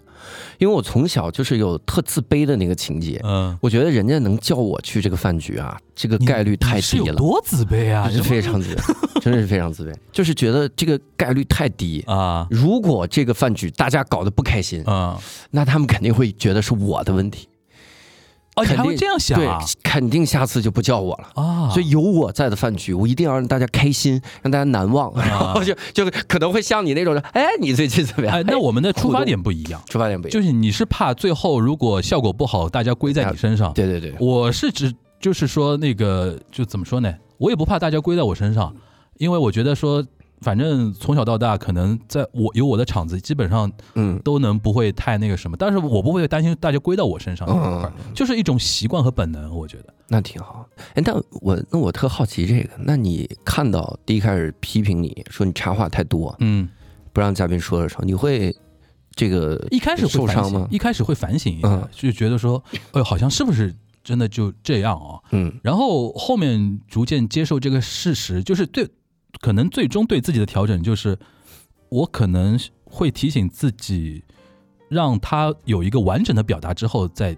因为我从小就是有特自卑的那个情节。嗯，我觉得人家能叫我去这个饭局啊，这个概率太低了，多自卑啊？是非常自卑，真的是非常自卑，就是觉得这个概率太低。啊如果这个饭局大家搞得不开心，啊那他们肯定会觉得是我的问题，哦，你肯定还会这样想对啊？，肯定下次就不叫我了。啊，所以有我在的饭局，我一定要让大家开心，让大家难忘，然 后就就可能会像你那种，哎，你最近怎么样？哎，那我们的出发点不一样，出发点不一样，就是你是怕最后如果效果不好，大家归在你身上。对对对，我是指就是说那个就怎么说呢？我也不怕大家归在我身上，因为我觉得说，反正从小到大，可能在我有我的场子，基本上嗯。都能不会太那个什么，但是我不会担心大家归到我身上。这一块儿，嗯。就是一种习惯和本能，我觉得。那挺好。哎，但我那我特好奇这个，那你看到第一开始批评你说你插话太多，嗯，不让嘉宾说的时候，你会这个一开始会反省受伤吗，一开始会反省一下，嗯。就觉得说，哎呦，好像是不是真的就这样啊？嗯。然后后面逐渐接受这个事实，就是对，可能最终对自己的调整就是，我可能会提醒自己，让他有一个完整的表达之后再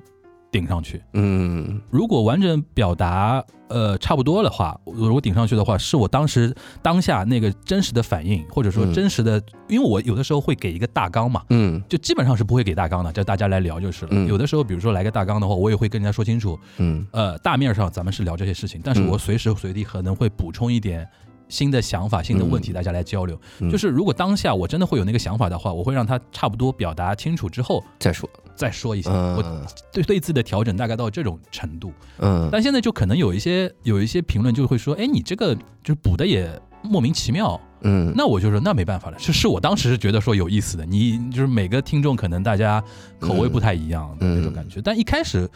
顶上去。嗯如果完整表达呃差不多的话，如果顶上去的话，是我当时当下那个真实的反应，或者说嗯真实的，因为我有的时候会给一个大纲嘛。嗯就基本上是不会给大纲的，叫大家来聊就是了。嗯有的时候，比如说来个大纲的话，我也会跟人家说清楚，嗯呃，大面上咱们是聊这些事情，但是嗯我随时随地可能会补充一点新的想法、新的问题，大家来交流。嗯。就是如果当下我真的会有那个想法的话，我会让他差不多表达清楚之后再说，再说一下。我嗯。对对自己的调整大概到这种程度，嗯。但现在就可能有一些有一些评论就会说，哎，你这个就是补的也莫名其妙。嗯，那我就说那没办法了，是是我当时是觉得说有意思的，你就是每个听众可能大家口味不太一样的嗯。那种感觉，但一开始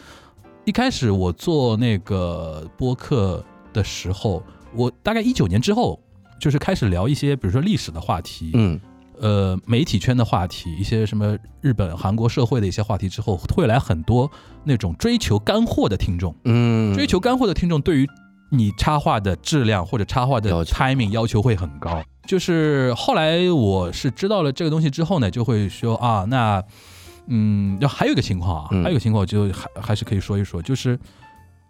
一开始我做那个播客的时候，我大概一九年之后，就是开始聊一些比如说历史的话题，嗯。呃，媒体圈的话题，一些什么日本、韩国社会的一些话题之后，会来很多那种追求干货的听众，嗯。追求干货的听众对于你插画的质量或者插画的 timing 要求会很高。就是后来我是知道了这个东西之后呢，就会说啊，那嗯，要还有一个情况啊，嗯。还有一个情况就还还是可以说一说，就是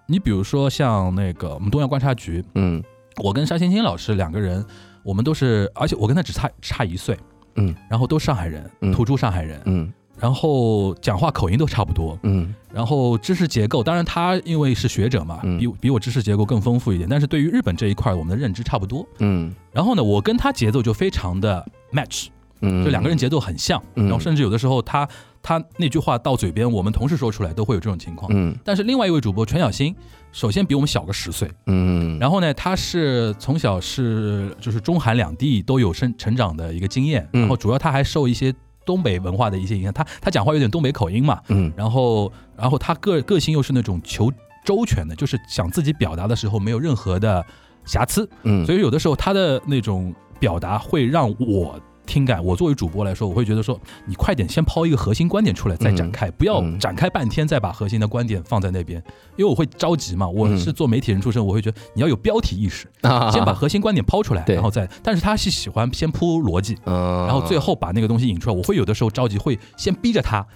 你比如说像那个我们东亚观察局，嗯我跟沙欣欣老师两个人，我们都是，而且我跟他只差差一岁，嗯，然后都上海人，嗯土著上海人，嗯然后讲话口音都差不多，嗯然后知识结构，当然他因为是学者嘛，嗯比比我知识结构更丰富一点，但是对于日本这一块，我们的认知差不多。嗯然后呢，我跟他节奏就非常的 match，嗯，就两个人节奏很像，嗯。然后甚至有的时候他他那句话到嘴边，我们同时说出来都会有这种情况。嗯。但是另外一位主播全小新，首先比我们小个十岁，嗯，然后呢，他是从小是就是中韩两地都有生成长的一个经验，嗯。然后主要他还受一些东北文化的一些影响，他他讲话有点东北口音嘛，嗯。然后然后他个个性又是那种求周全的，就是想自己表达的时候没有任何的瑕疵，嗯，所以有的时候他的那种表达会让我。听感，我作为主播来说，我会觉得说，你快点先抛一个核心观点出来再展开，不要嗯展开半天再把核心的观点放在那边，因为我会着急嘛。我是做媒体人出身，我会觉得你要有标题意识，啊先把核心观点抛出来，然后再。但是他是喜欢先铺逻辑，嗯，然后最后把那个东西引出来。我会有的时候着急，会先逼着他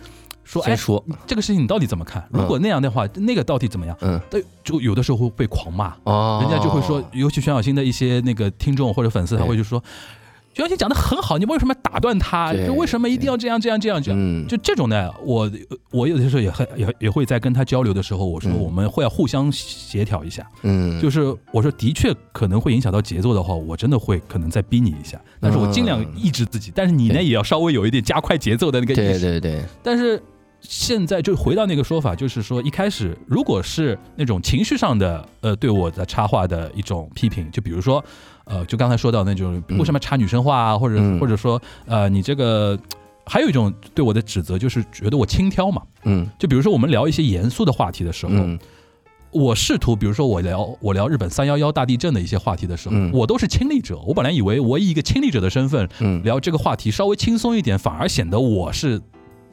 说：“哎，说，这个事情你到底怎么看？如果那样的话，那个到底怎么样？”嗯对，就有的时候会被狂骂，哦，人家就会说，尤其全小新的一些那个听众或者粉丝，他会就说：“全小新讲的很好，你为什么打断他？就为什么一定要这样这样这样这样？”嗯，就这种呢，我我有的时候也很也也会在跟他交流的时候，我说嗯我们会要互相协调一下。嗯，就是我说的确可能会影响到节奏的话，我真的会可能再逼你一下，但是我尽量抑制自己。但是你呢也要稍微有一点加快节奏的那个意识。对对对，但是现在就回到那个说法，就是说一开始如果是那种情绪上的呃对我的插话的一种批评，就比如说呃就刚才说到那种嗯为什么插女生话啊，或者嗯或者说呃你这个。还有一种对我的指责，就是觉得我轻佻嘛。嗯就比如说我们聊一些严肃的话题的时候，嗯我试图，比如说我聊我聊日本三幺幺大地震的一些话题的时候，嗯我都是亲历者。我本来以为我以一个亲历者的身份嗯聊这个话题稍微轻松一点，反而显得我是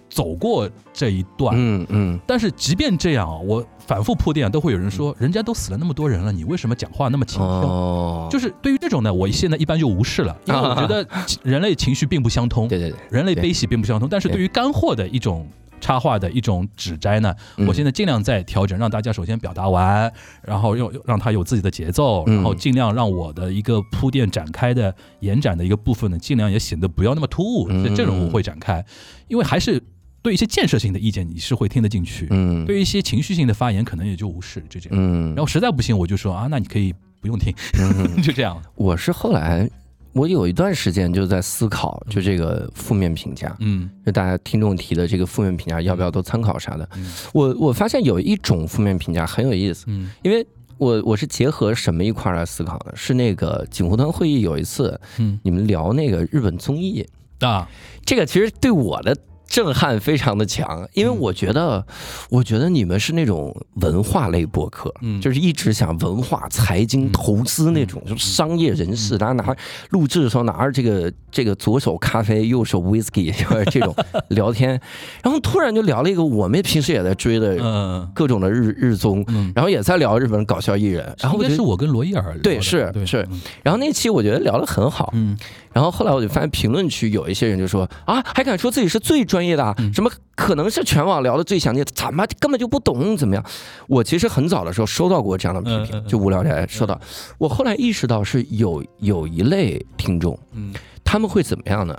走过这一段。嗯嗯但是即便这样啊，我反复铺垫，都会有人说，人家都死了那么多人了，你为什么讲话那么轻佻？哦，就是对于这种呢，我现在一般就无视了，因为我觉得 人类情绪并不相通，对对对，人类悲喜并不相通。但是对于干货的一种插画的一种指摘呢，嗯我现在尽量在调整，让大家首先表达完，然后又让它有自己的节奏，嗯然后尽量让我的一个铺垫展开的延展的一个部分呢，尽量也显得不要那么突兀。这种我会展开，因为还是对一些建设性的意见你是会听得进去，嗯。对于一些情绪性的发言可能也就无视，就这样。嗯，然后实在不行，我就说啊，那你可以不用听，嗯。就这样。我是后来。我有一段时间就在思考，就这个负面评价，嗯。就大家听众提的这个负面评价，要不要都参考啥的？嗯。我我发现有一种负面评价很有意思，嗯。因为我我是结合什么一块儿来思考的？是那个锦湖端会议有一次嗯。你们聊那个日本综艺，啊。这个其实对我的震撼非常的强，因为嗯。我觉得，我觉得你们是那种文化类播客，嗯。就是一直想文化、财经、嗯投资那种，就是商业人士，大家拿录制的时候拿着这个这个左手咖啡，右手 whisky，就是这种 聊天，然后突然就聊了一个我们平时也在追的嗯。各种的日日综，嗯，然后也在聊日本搞笑艺人，然后我觉得，应该是我跟罗伊尔聊对是对。是。然后那期我觉得聊的很好，嗯然后后来我就发现评论区有一些人就说啊，还敢说自己是最专业的什么可能是全网聊的最详尽，怎么根本就不懂怎么样？我其实很早的时候收到过这样的批评就无聊斋收到。我后来意识到是有有一类听众，嗯他们会怎么样呢？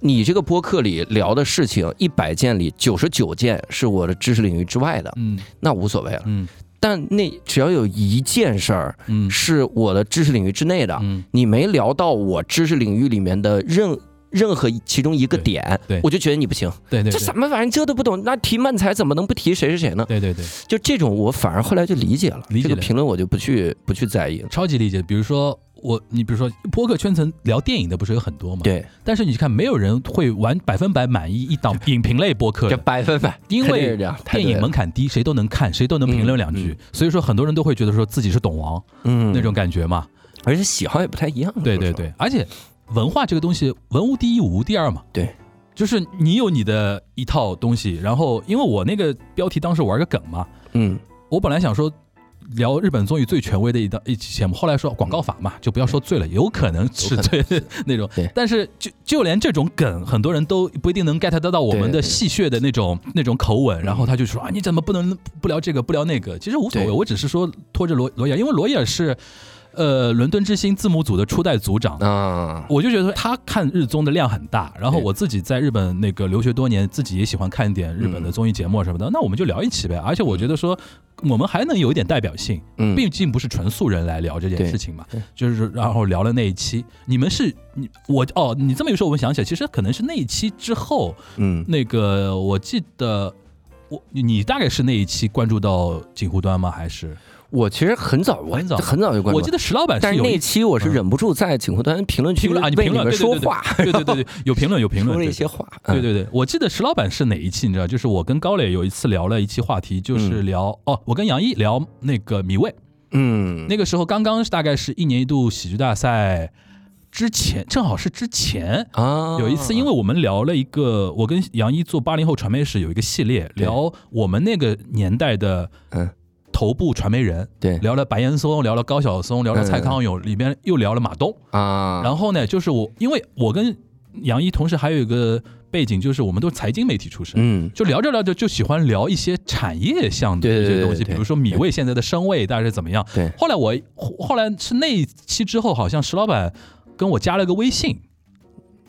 你这个播客里聊的事情，一百件里九十九件是我的知识领域之外的，嗯那无所谓了。嗯但那只要有一件事儿嗯是我的知识领域之内的，嗯你没聊到我知识领域里面的任任何其中一个点，对我就觉得你不行。对这什么玩意儿，这都不懂，那提漫才怎么能不提谁是谁呢？对对对，就这种，我反而后来就理解了，这个理解了评论我就不去不去在意了。超级理解。比如说我，你比如说播客圈层聊电影的不是有很多嘛？。对，但是你看，没有人会完百分百满意一档影评类播客这的。百分百，因为电影门槛低，谁都能看，谁都能评论两句，嗯所以说很多人都会觉得说自己是懂王、嗯那种，感觉嘛。而且喜好也不太一样。对对对，而且文化这个东西，文无第一，武无第二嘛。对，就是你有你的一套东西，然后因为我那个标题当时玩个梗嘛，嗯我本来想说聊日本综艺最权威的一档一期节目，后来说广告法嘛，就不要说醉了，有可能是有可最那种。但是就就连这种梗，很多人都不一定能 get 得到我们的戏谑的那种那种口吻，嗯然后他就说啊，你怎么不能不聊这个不聊那个？其实无所谓，我只是说拖着罗罗伊尔，因为罗伊尔是呃伦敦之星字幕组的初代组长。啊，我就觉得他看日综的量很大，然后我自己在日本那个留学多年，自己也喜欢看一点日本的嗯综艺节目什么的，那我们就聊一期呗。而且我觉得说我们还能有一点代表性，嗯，毕竟不是纯素人来聊这件事情嘛。对，就是然后聊了那一期，你们是你我哦，你这么一说，我们想起来，其实可能是那一期之后，嗯。那个我记得我你你大概是那一期关注到锦湖端吗？还是我其实很早，我很早。很早就关注，我记得石老板但是那有一期我是嗯。忍不住在锦湖端评论区评论啊，你评论说话，对对对对，有评论有评论，说了一些话，嗯。对对对，我记得石老板是哪一期，你知道？就是我跟高磊有一次聊了一期话题，就是聊、哦，我跟杨一聊那个米未，嗯，那个时候刚刚大概是一年一度喜剧大赛之前，正好是之前。啊，有一次，因为我们聊了一个，我跟杨一做八零后传媒史有一个系列，聊我们那个年代的嗯头部传媒人，对。聊了白岩松，聊了高晓松，聊了蔡康永，里边又聊了马东。啊，然后呢，就是我，因为我跟杨一同时还有一个背景，就是我们都是财经媒体出身，嗯。就聊着聊着就喜欢聊一些产业项的一些东西，对比如说米味现在的声味大概是怎么样。对。后来我后来是那一期之后，好像石老板跟我加了个微信，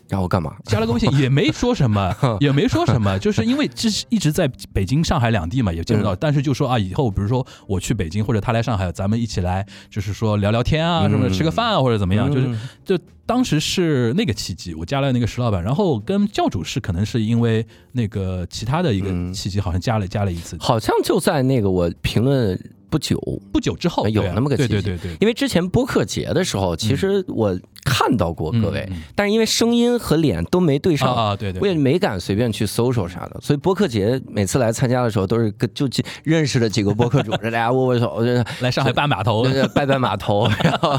让我干嘛？加了个微信也没说什么，也没说什么，就是因为这是一直在北京、上海两地嘛，也见不嗯。到，但是就说啊，以后比如说我去北京或者他来上海，咱们一起来，就是说聊聊天啊，嗯。什么吃个饭啊，或者怎么样，就是嗯。就当时是那个契机，我加了那个石老板，然后跟教主是可能是因为那个其他的一个嗯。契机，好像加了加了一次，好像就在那个我评论不久，不久之后有那么个契机。对对对，因为之前播客节的时候，其实我看到过各位，但是因为声音和脸都没对上。啊啊，对对我也没敢随便去搜搜啥的，所以播客节每次来参加的时候，都是跟就认识了几个播客主，大家握握手，就 来上海拜码头。拜拜码头，然后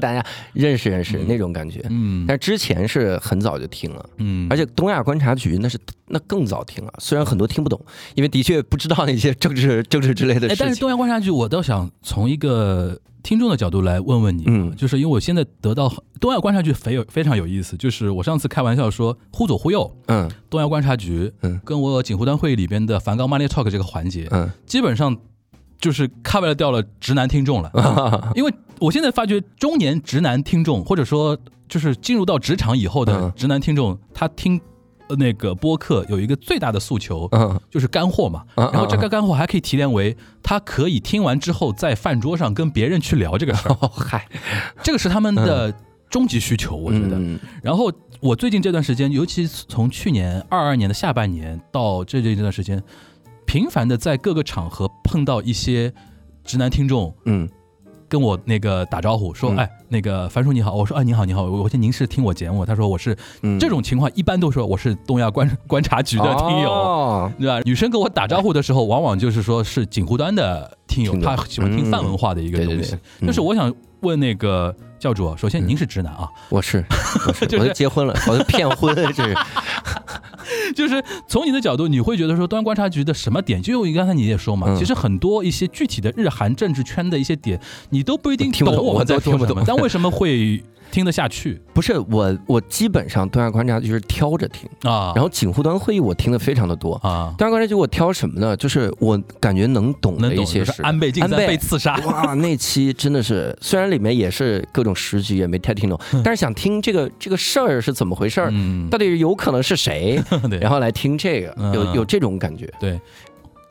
大家认识认识那种感觉。嗯。但之前是很早就听了，嗯，而且东亚观察局那是那更早听了，虽然很多听不懂，因为的确不知道那些政治政治之类的哎，但是。东亚观察局，我倒想从一个听众的角度来问问你，嗯。就是因为我现在得到东亚观察局非有非常有意思，就是我上次开玩笑说忽左忽右，嗯。东亚观察局，嗯。跟我锦湖端会议里边的梵高 Money Talk 这个环节，嗯。基本上就是 cover 掉了直男听众了，因为我现在发觉中年直男听众，或者说就是进入到职场以后的嗯。直男听众，他听呃那个播客有一个最大的诉求，嗯。就是干货嘛。嗯然后这个干货还可以提炼为，他可以听完之后在饭桌上跟别人去聊这个事儿，哦嗨，这个是他们的终极需求，我觉得。嗯。然后我最近这段时间，尤其从去年二二年的下半年到最近这段时间，频繁的在各个场合碰到一些直男听众嗯跟我那个打招呼，说：“嗯哎，那个樊叔你好。”我说：“哎，你好，你好，我我听您是听我节目。”他说：“我是嗯，这种情况，一般都说我是东亚观 观察局的听友。哦对吧？女生跟我打招呼的时候，往往就是说是锦湖端的听友，听众她喜欢听泛文化的一个东西就是我想问那个教主啊，首先您是直男啊，我是我是 就是我都结婚了，我都骗婚，这是。就是从你的角度，你会觉得说东亚观察局的什么点？就刚才你也说嘛，嗯。其实很多一些具体的日韩政治圈的一些点，你都不一定懂我们在我都听不懂。说什么，但为什么会听得下去。不是我我基本上东亚观察就是挑着听，啊？然后锦湖端会议我听的非常的多。啊，东亚观察局我挑什么呢？就是我感觉能懂的一些事。就是安倍晋三被刺杀，哇，那期真的是，虽然里面也是各种时局，也没太听懂，但是想听这个这个事儿是怎么回事儿，嗯，到底有可能是谁，然后来听这个，嗯。有有这种感觉。对。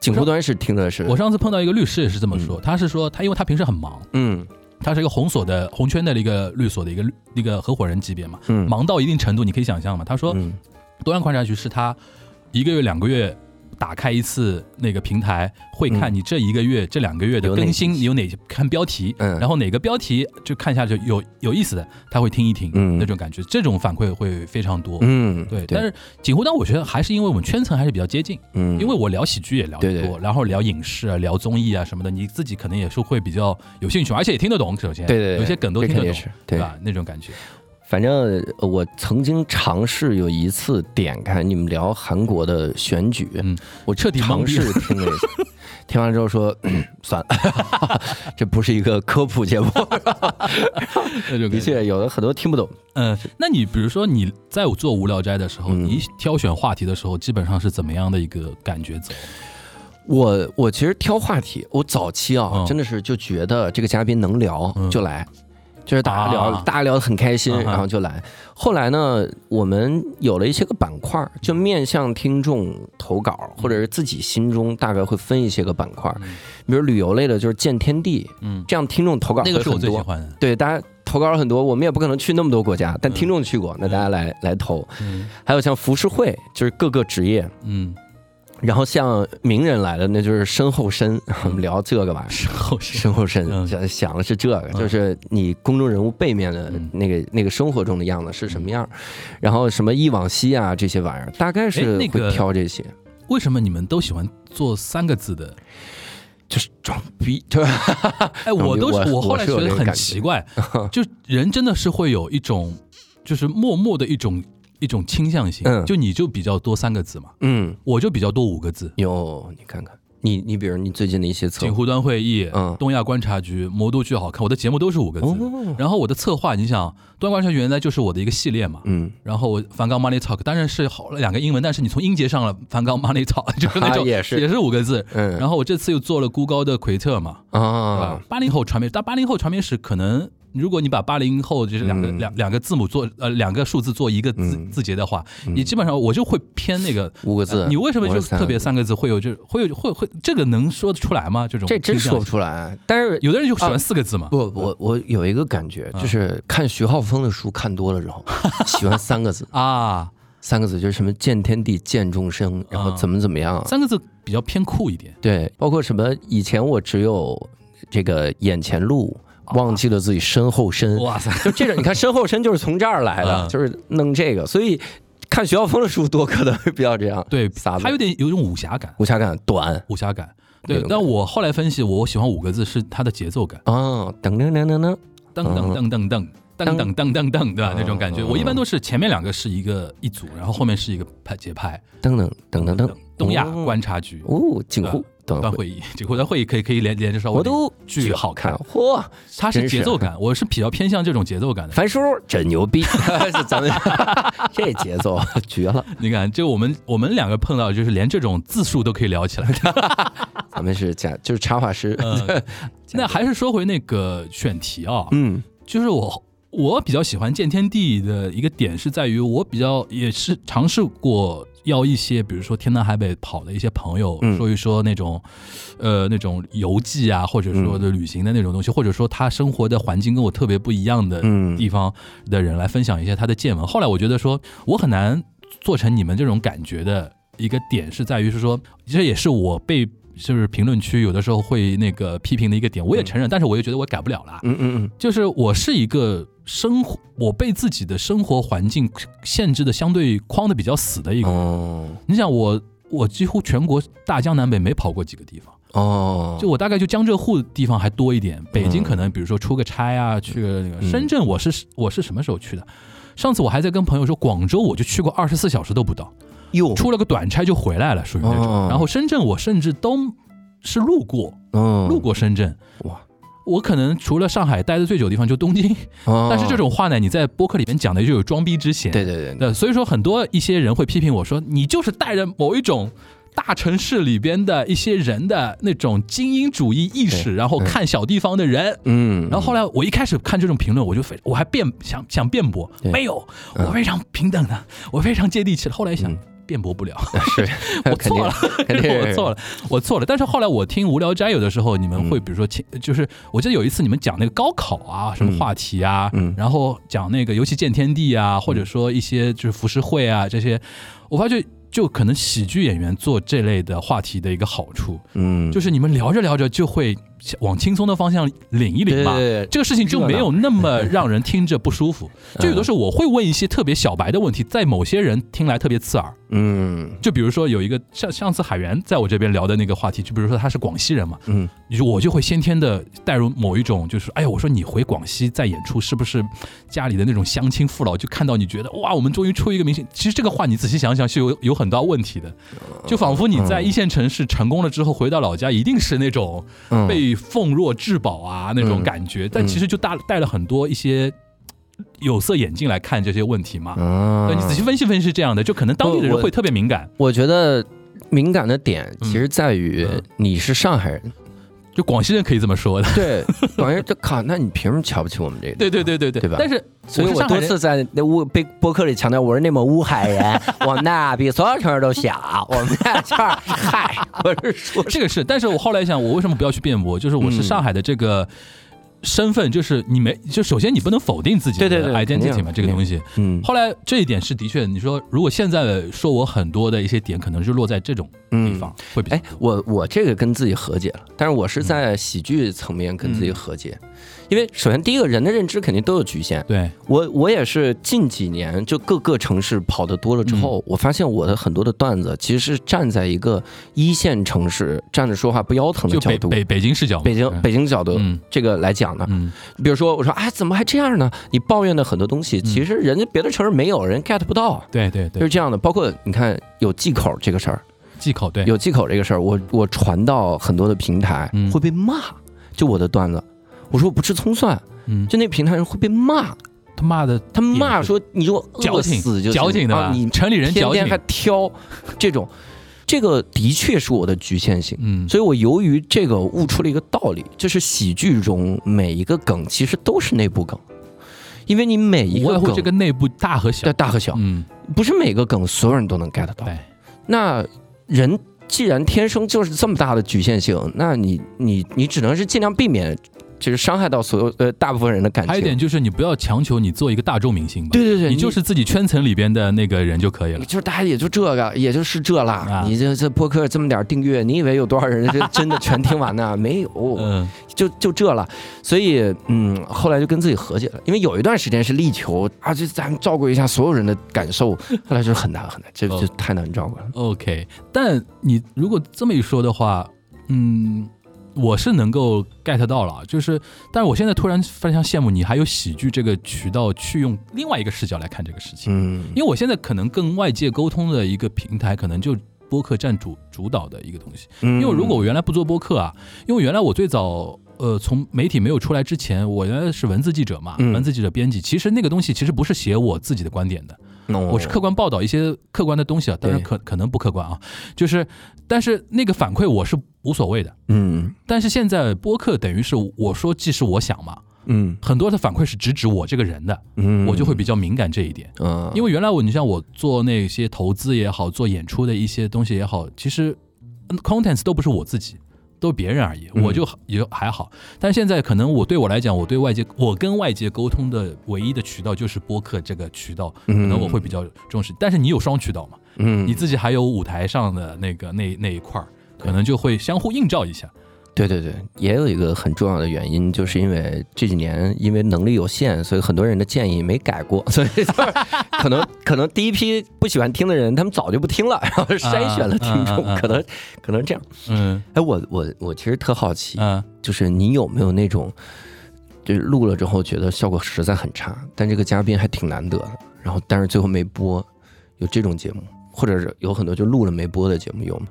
警务端是听的是，我上次碰到一个律师也是这么说，他是说他因为他平时很忙，嗯他是一个红锁的红圈的一个律所的一个律一个合伙人级别嘛，嗯。忙到一定程度，你可以想象嘛。他说嗯。东安观察局是他一个月两个月打开一次那个平台，会看嗯你这一个月、这两个月的更新，你有哪些看标题，嗯然后哪个标题就看下去有有意思的，他会听一听，嗯那种感觉，这种反馈会非常多。嗯，对，但是锦湖端我觉得还是因为我们圈层还是比较接近，嗯，因为我聊喜剧也聊得多，对对然后聊影视啊、聊综艺啊什么的，你自己可能也是会比较有兴趣，而且也听得懂。首先，对对对有些梗都听得懂对吧？那种感觉。反正呃我曾经尝试有一次点开你们聊韩国的选举，嗯，我彻底懵尝试听了一下，听完之后说、嗯算了，这不是一个科普节目。的确有的很多听不懂。嗯，那你比如说你在我做无聊斋的时候，嗯你挑选话题的时候，基本上是怎么样的一个感觉走？我我其实挑话题，我早期啊、嗯真的是就觉得这个嘉宾能聊嗯就来。就是大家聊，啊。大家聊得很开心，然后就来。后来呢，我们有了一些个板块，就面向听众投稿，或者是自己心中大概会分一些个板块，嗯。比如旅游类的，就是见天地，嗯，这样听众投稿那个是我。最喜欢的。对，大家投稿很多，我们也不可能去那么多国家，但嗯听众去过，那大家来来投。嗯。还有像浮世绘，就是各个职业，嗯，然后像名人来了，那就是身后身，我 们聊这个吧。身后身。身后身，嗯。想想的是这个，嗯。就是你公众人物背面的嗯那个那个生活中的样子是什么样，然后什么忆往昔啊这些玩意儿，大概是会挑这些，为什么你们都喜欢做三个字的？就是装逼，对吧？哎，我都是我我后来觉得很奇怪，就人真的是会有一种，就是默默的一种一种倾向性。嗯就你就比较多三个字嘛，嗯，我就比较多五个字。有你看看，你你比如你最近的一些策划，锦湖端会议、嗯东亚观察局、魔都剧好看，我的节目都是五个字。哦，然后我的策划，你想，东亚观察局原来就是我的一个系列嘛。嗯，然后我梵高 Money Talk 当然是好了两个英文，但是你从音节上了 梵高 Money Talk 就是那种、啊也是也是五个字。嗯，然后我这次又做了孤高的奎特嘛，啊，？八零后传媒，但八零后传媒史可能，如果你把八零后就是两个、嗯。两两个字母做呃两个数字做一个字、嗯。字节的话，嗯。你基本上我就会偏那个。五个字，你为什么就特别三个字。会有就会有会会这个能说得出来吗？这种这真说不出来，但是有的人就喜欢啊四个字嘛。不，我我有一个感觉，啊就是看徐浩峰的书看多了之后，喜欢三个字，啊，三个字就是什么见天地、见众生，然后啊怎么怎么样，三个字比较偏酷一点。对，包括什么以前我只有这个眼前路，忘记了自己身后身。哇塞，就这个，你看 身后身就是从这儿来的，嗯。就是弄这个，所以看徐晓峰的书多可能会比较这样，对，他有点有一种武侠感，武侠感短。武侠感。对，但我后来分析，我喜欢五个字是他的节奏感，啊，噔噔噔噔噔，噔噔噔噔噔。噔噔噔噔噔，对吧？那种感觉，嗯我一般都是前面两个是一个一组，然后后面是一个拍节拍。噔噔噔噔噔，东亚哦。观察局。哦，锦湖短会，段会议，这个段会议可以可以连连着稍微我都巨好看，嚯，它是节奏感，我是比较偏向这种节奏感的。樊叔真牛逼，咱们这节奏绝了，你看，就我们我们两个碰到，就是连这种字数都可以聊起来。咱们是假就是插画师，嗯那还是说回那个选题啊，嗯就是我我比较喜欢见天地的一个点是在于，我比较也是尝试过邀一些，比如说天南海北跑的一些朋友，嗯说一说那种，呃，那种游记啊，或者说的旅行的那种东西，或者说他生活的环境跟我特别不一样的嗯地方的人来分享一些他的见闻。后来我觉得说，我很难做成你们这种感觉的一个点是在于是说，这也是我被。就是评论区有的时候会那个批评的一个点，我也承认，但是我又觉得我改不了了。嗯嗯嗯就是我是一个生活，我被自己的生活环境限制的相对框的比较死的一嗯，个人。哦你想我，我几乎全国大江南北没跑过几个地方，哦，就我大概就江浙沪地方还多一点。北京可能比如说出个差啊，去那个嗯深圳，我是我是什么时候去的？上次我还在跟朋友说，广州我就去过二十四小时都不到，哟，出了个短差就回来了，属于那种。哦。然后深圳我甚至都是路过，嗯路过深圳。哇，我可能除了上海待的最久的地方就东京，哦。但是这种话呢，你在播客里面讲的就有装逼之嫌。对对对，对，所以说很多一些人会批评我说，你就是带着某一种大城市里边的一些人的那种精英主义意识，然后看小地方的人。嗯，然后后来我一开始看这种评论，我就非我还辩想想辩驳，对。没有，嗯。我非常平等的，我非常接地气的。后来一想嗯，辩驳不了，是。我 错了，肯定 我错了，我错了。但是后来我听《无聊斋》，有的时候你们会嗯。比如说请，就是我记得有一次你们讲那个高考啊，什么嗯。话题啊，嗯。然后讲那个尤其见天地啊，或者说一些就是浮世绘啊这些，我发觉就可能喜剧演员做这类的话题的一个好处，嗯，就是你们聊着聊着就会往轻松的方向领一领嘛。对这个事情就没有那么让人听着不舒服。就有的时候我会问一些特别小白的问题，在某些人听来特别刺耳。嗯就比如说有一个上上次海源在我这边聊的那个话题，就比如说他是广西人嘛，嗯你说我就会先天的带入某一种，就是哎呀，我说你回广西再演出，是不是家里的那种乡亲父老就看到你觉得哇，我们终于出一个明星？其实这个话你仔细想想是有有很多问题的，就仿佛你在一线城市成功了之后回到老家，一定是那种嗯被奉若至宝啊那种嗯感觉，但其实就带带了很多一些有色眼镜来看这些问题嘛。你仔细分析分析是这样的，就可能当地的人会特别敏感。我觉得敏感的点嗯。其实在于嗯。你是上海人，就广西人可以这么说的，对，广西人这靠，那你凭什么瞧不起我们这个？对对对对对，对吧但是所以我多次在那乌被播客里强调，我是内蒙乌海人，我们那比所有城市都小，我们那这儿嗨，我是说这个是，但是我后来想，我为什么不要去辩驳？就是我是嗯上海的这个身份，就是你没，就首先你不能否定自己的对对对肯 identity 嘛，这个东西。嗯后来这一点是的确，你说如果现在说我很多的一些点，可能是落在这种地方，会比较哎，我我这个跟自己和解了，但是我是在喜剧层面跟自己和解，因为首先第一个人的认知肯定都有局限，对，我我也是近几年就各个城市跑得多了之后，我发现我的很多的段子其实是站在一个一线城市站着说话不腰疼的角度，北北北京视角，北京嗯北京角度嗯这个来讲呢，嗯。比如说我说哎怎么还这样呢？你抱怨的很多东西，其实人家别的城市没有人 get 不到，对对对，就是这样的。包括你看有忌口这个事儿，忌口对，有忌口这个事儿，我我传到很多的平台嗯。会被骂，就我的段子，我说我不吃葱蒜，嗯，就那平台人会被骂，他骂的他骂说你就饿死就行。矫情的你城里人矫情。天天还，挑 这种，这个的确是我的局限性。嗯，所以我由于这个悟出了一个道理，就是喜剧中每一个梗其实都是内部梗，因为你每一个梗这个内部大和小。的，大和小，嗯，不是每个梗所有人都能 get 到。对，那人既然天生就是这么大的局限性，那你你你只能是尽量避免就是伤害到所有呃大部分人的感情。还有一点就是你不要强求你做一个大众明星吧，对对对，你就是自己圈层里边的那个人就可以了。就是大家也就这个，也就是这啦。啊你这这播客这么点订阅，你以为有多少人这真的全听完呢？没有，嗯，就就这了。所以嗯，后来就跟自己和解了，因为有一段时间是力求啊，就咱们照顾一下所有人的感受，后来就是很难很难，这哦就太难照顾了。OK，但你如果这么一说的话，嗯，我是能够 get 到了，就是，但是我现在突然非常羡慕你还有喜剧这个渠道去用另外一个视角来看这个事情，嗯。因为我现在可能跟外界沟通的一个平台，可能就播客占主主导的一个东西。因因为如果我原来不做播客啊，因为原来我最早呃从媒体没有出来之前，我原来是文字记者嘛，嗯。文字记者编辑，其实那个东西其实不是写我自己的观点的，我是客观报道一些客观的东西啊，当然可可能不客观啊，就是但是那个反馈我是无所谓的。嗯。但是现在播客等于是我说既是我想嘛，嗯。很多的反馈是直指我这个人的，嗯，我就会比较敏感这一点。嗯，因为原来我，你像我做那些投资也好，做演出的一些东西也好，其实嗯 contents 都不是我自己，都是别人而已，嗯。我就也还好。但现在可能我对我来讲，我对外界，我跟外界沟通的唯一的渠道就是播客这个渠道，可能我会比较重视。但是你有双渠道嘛，嗯。你自己还有舞台上的那个那那一块儿，可能就会相互映照一下。对对对，也有一个很重要的原因，就是因为这几年因为能力有限，所以很多人的建议没改过，所以就是 可能可能第一批不喜欢听的人，他们早就不听了，然后筛选了听众，啊啊啊啊可能可能这样。嗯哎，我我我其实特好奇，嗯就是你有没有那种，就是录了之后觉得效果实在很差，但这个嘉宾还挺难得的，然后但是最后没播，有这种节目，或者是有很多就录了没播的节目有吗？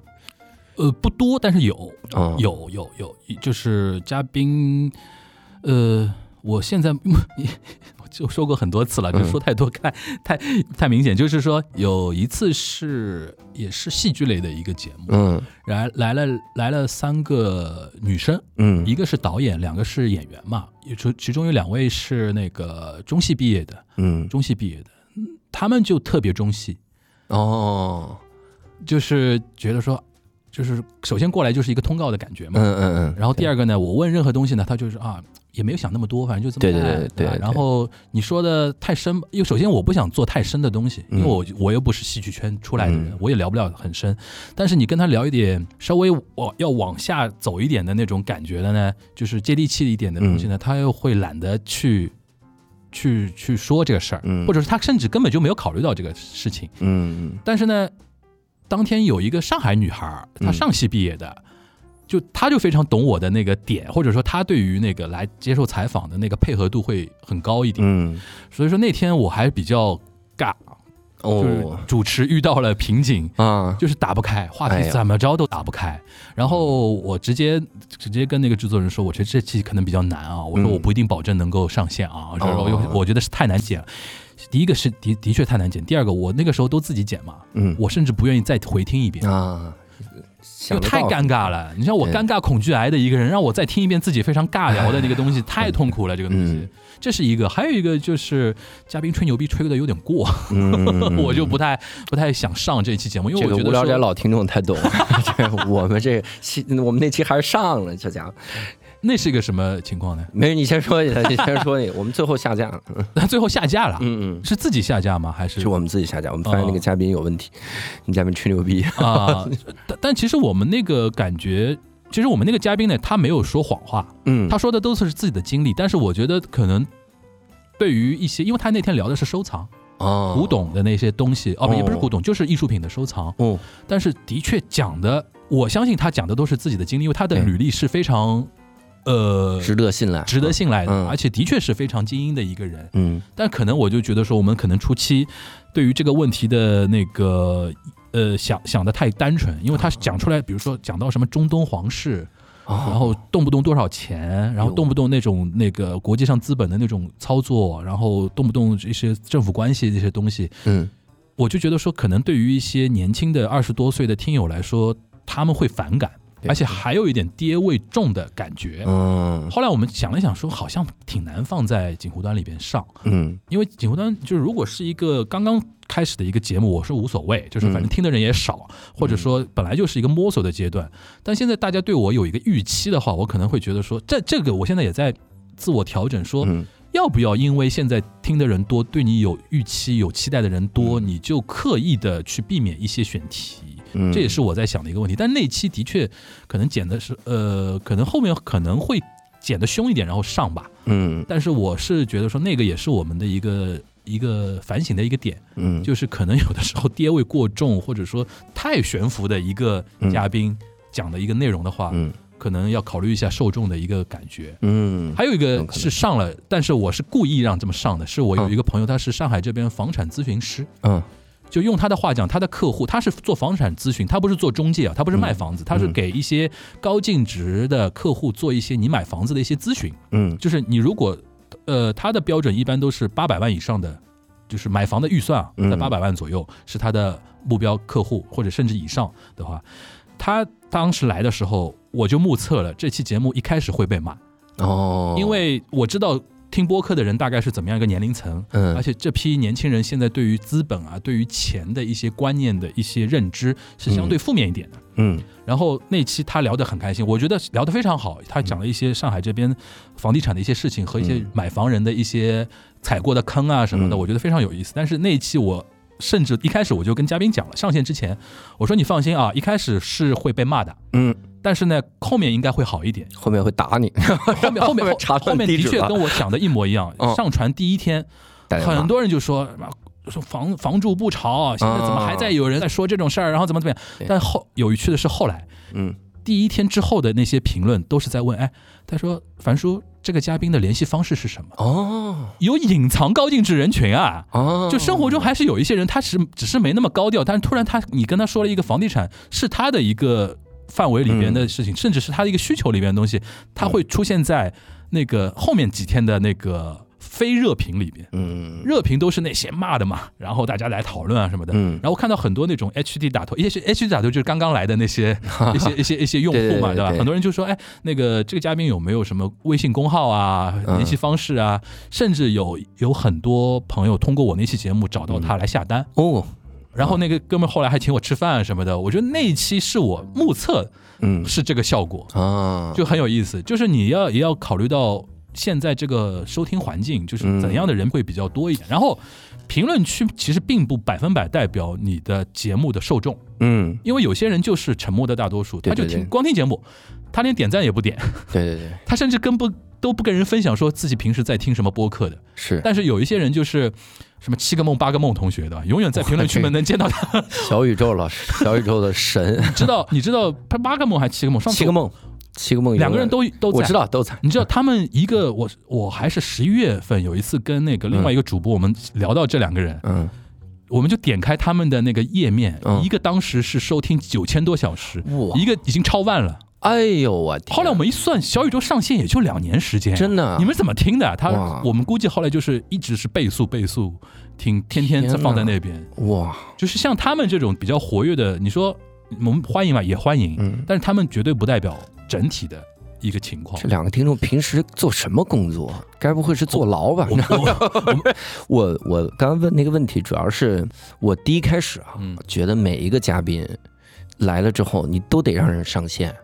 呃，不多，但是有。啊、有有有，就是嘉宾，呃，我现在我 就说过很多次了，就嗯。说太多太太太明显。就是说有一次是也是戏剧类的一个节目，嗯。来来了来了三个女生，嗯。一个是导演，两个是演员嘛，也其其中有两位是那个中戏毕业的，嗯。中戏毕业的，嗯他们就特别中戏，哦。就是觉得说，就是首先过来就是一个通告的感觉嘛，嗯嗯嗯，然后第二个呢，我问任何东西呢，他就是啊，也没有想那么多，反正就这么对对吧对对对然后你说的太深，因为首先我不想做太深的东西，因为嗯。我我又不是戏剧圈出来的人嗯，我也聊不了很深。但是你跟他聊一点稍微往要往下走一点的那种感觉的呢，就是接地气一点的东西呢，他又会懒得去。去去说这个事儿，嗯。或者是他甚至根本就没有考虑到这个事情。嗯。但是呢，当天有一个上海女孩，她嗯上戏毕业的，就她就非常懂我的那个点，或者说她对于那个来接受采访的那个配合度会很高一点。嗯所以说那天我还比较尬，就主持遇到了瓶颈。啊就是打不开，话题怎么着都打不开。然后我直接直接跟那个制作人说，我觉得这期可能比较难啊。我说嗯我不一定保证能够上线啊，我觉得是太难剪了。第一个是的的确太难剪，第二个我那个时候都自己剪嘛，嗯我甚至不愿意再回听一遍，啊，因为太尴尬了。你像我尴尬恐惧癌的一个人，让我再听一遍自己非常尬聊的那个东西，太痛苦了。这个东西嗯，这是一个，还有一个就是嘉宾吹牛逼吹的有点过，嗯 我就不太不太想上这期节目，因为我觉得说无聊斋老听众太懂 我们这期我们那期还是上了，这家伙那是一个什么情况呢？没事，你先说 你先说你，我们最后下架了，嗯 那最后下架了，嗯嗯，是自己下架吗？还是？是我们自己下架，我们发现那个哦嘉宾有问题，你嘉宾吹牛逼，啊？但但其实我们那个感觉，其实我们那个嘉宾呢，他没有说谎话，嗯。他说的都是自己的经历，但是我觉得可能对于一些，因为他那天聊的是收藏哦。古董的那些东西，哦，不也不是哦古董，就是艺术品的收藏。哦。但是的确讲的，我相信他讲的都是自己的经历，因为他的履历是非常呃值得信赖，值得信赖的，嗯而且的确是非常精英的一个人。嗯但可能我就觉得说，我们可能初期对于这个问题的那个呃想想的太单纯，因为他讲出来，比如说讲到什么中东皇室，哦，然后动不动多少钱，然后动不动那种那个国际上资本的那种操作，然后动不动这些政府关系这些东西，嗯我就觉得说，可能对于一些年轻的二十多岁的听友来说，他们会反感。对而且还有一点爹味重的感觉。嗯后来我们想了想，说好像挺难放在锦湖端里边上，嗯因为锦湖端就是如果是一个刚刚开始的一个节目，我是无所谓，就是反正听的人也少，或者说本来就是一个摸索的阶段。但现在大家对我有一个预期的话，我可能会觉得说，这这个我现在也在自我调整，说嗯要不要因为现在听的人多，对你有预期、有期待的人多，你就刻意的去避免一些选题。嗯，这也是我在想的一个问题。但那期的确可能剪的是，呃，可能后面可能会剪的凶一点，然后上吧。嗯。但是我是觉得说，那个也是我们的一个一个反省的一个点，嗯。就是可能有的时候跌位过重，或者说太悬浮的一个嘉宾讲的一个内容的话，嗯。可能要考虑一下受众的一个感觉。嗯。还有一个是上了，但是我是故意让这么上的，是我有一个朋友，他是上海这边房产咨询师，嗯就用他的话讲，他的客户他是做房产咨询，他不是做中介啊，他不是卖房子，他是给一些高净值的客户做一些你买房子的一些咨询。嗯。就是你如果，呃，他的标准一般都是八百万以上的，就是买房的预算啊，嗯。在八百万左右是他的目标客户，或者甚至以上的话，他当时来的时候，我就目测了这期节目一开始会被骂，哦，因为我知道听播客的人大概是怎么样一个年龄层，嗯而且这批年轻人现在对于资本啊、对于钱的一些观念的一些认知是相对负面一点的。嗯然后那期他聊得很开心，我觉得聊得非常好。他讲了一些上海这边房地产的一些事情和一些嗯买房人的一些踩过的坑啊什么的，嗯我觉得非常有意思。但是那一期我甚至一开始我就跟嘉宾讲了，上线之前我说你放心啊，一开始是会被骂的，嗯，但是呢后面应该会好一点。后面会打你，后面后面后 查后面的确跟我想的一模一样。嗯上传第一天，很多人就说什么说房房住不炒啊，现在怎么还在有人在说这种事儿，然后怎么怎么样？但后有趣的是后来嗯第一天之后的那些评论都是在问，哎，他说樊叔这个嘉宾的联系方式是什么？哦有隐藏高净值人群啊。哦，就生活中还是有一些人，他是只是没那么高调，但是突然他你跟他说了一个房地产是他的一个范围里边的事情，甚至是他的一个需求里边的东西，他会出现在那个后面几天的那个非热评里边。嗯热评都是那些骂的嘛，然后大家来讨论啊什么的。嗯然后看到很多那种 HD 打头，一些 HD 打头就是刚刚来的那些 一些一些一些用户嘛，吧？对对对对很多人就说，哎，那个这个嘉宾有没有什么微信公号啊、嗯联系方式啊？甚至有有很多朋友通过我那期节目找到他来下单。哦然后那个哥们儿后来还请我吃饭什么的，我觉得那一期是我目测嗯。是这个效果，啊。就很有意思。就是你要也要考虑到现在这个收听环境，就是怎样的人会比较多一点。然后评论区其实并不百分百代表你的节目的受众，嗯。因为有些人就是沉默的大多数，他就听光听节目，他连点赞也不点，对对对。他甚至跟不都不跟人分享说自己平时在听什么播客的。是。但是有一些人就是什么七个梦八个梦同学的，永远在评论区们能见到他。小宇宙老师，小宇宙的神，你知道你知道他八个梦还是七个梦？上次七个梦，七个梦，两个人都都在我知。道都在，你知道他们一个我我还是十一月份有一次跟那个另外一个主播，我们聊到这两个人，嗯我们就点开他们的那个页面，嗯一个当时是收听九千多小时，一个已经超万了。哎呦我天，后来我们一算，小宇宙上线也就两年时间，真的你们怎么听的？他我们估计后来就是一直是倍速倍速听，天天天哪放在那边。哇就是像他们这种比较活跃的，你说我们欢迎嘛，也欢迎，嗯。但是他们绝对不代表整体的一个情况这。两个听众平时做什么工作？该不会是坐牢吧？我我我 我刚刚问那个问题，主要是我第一开始啊，嗯觉得每一个嘉宾来了之后，你都得让人上线。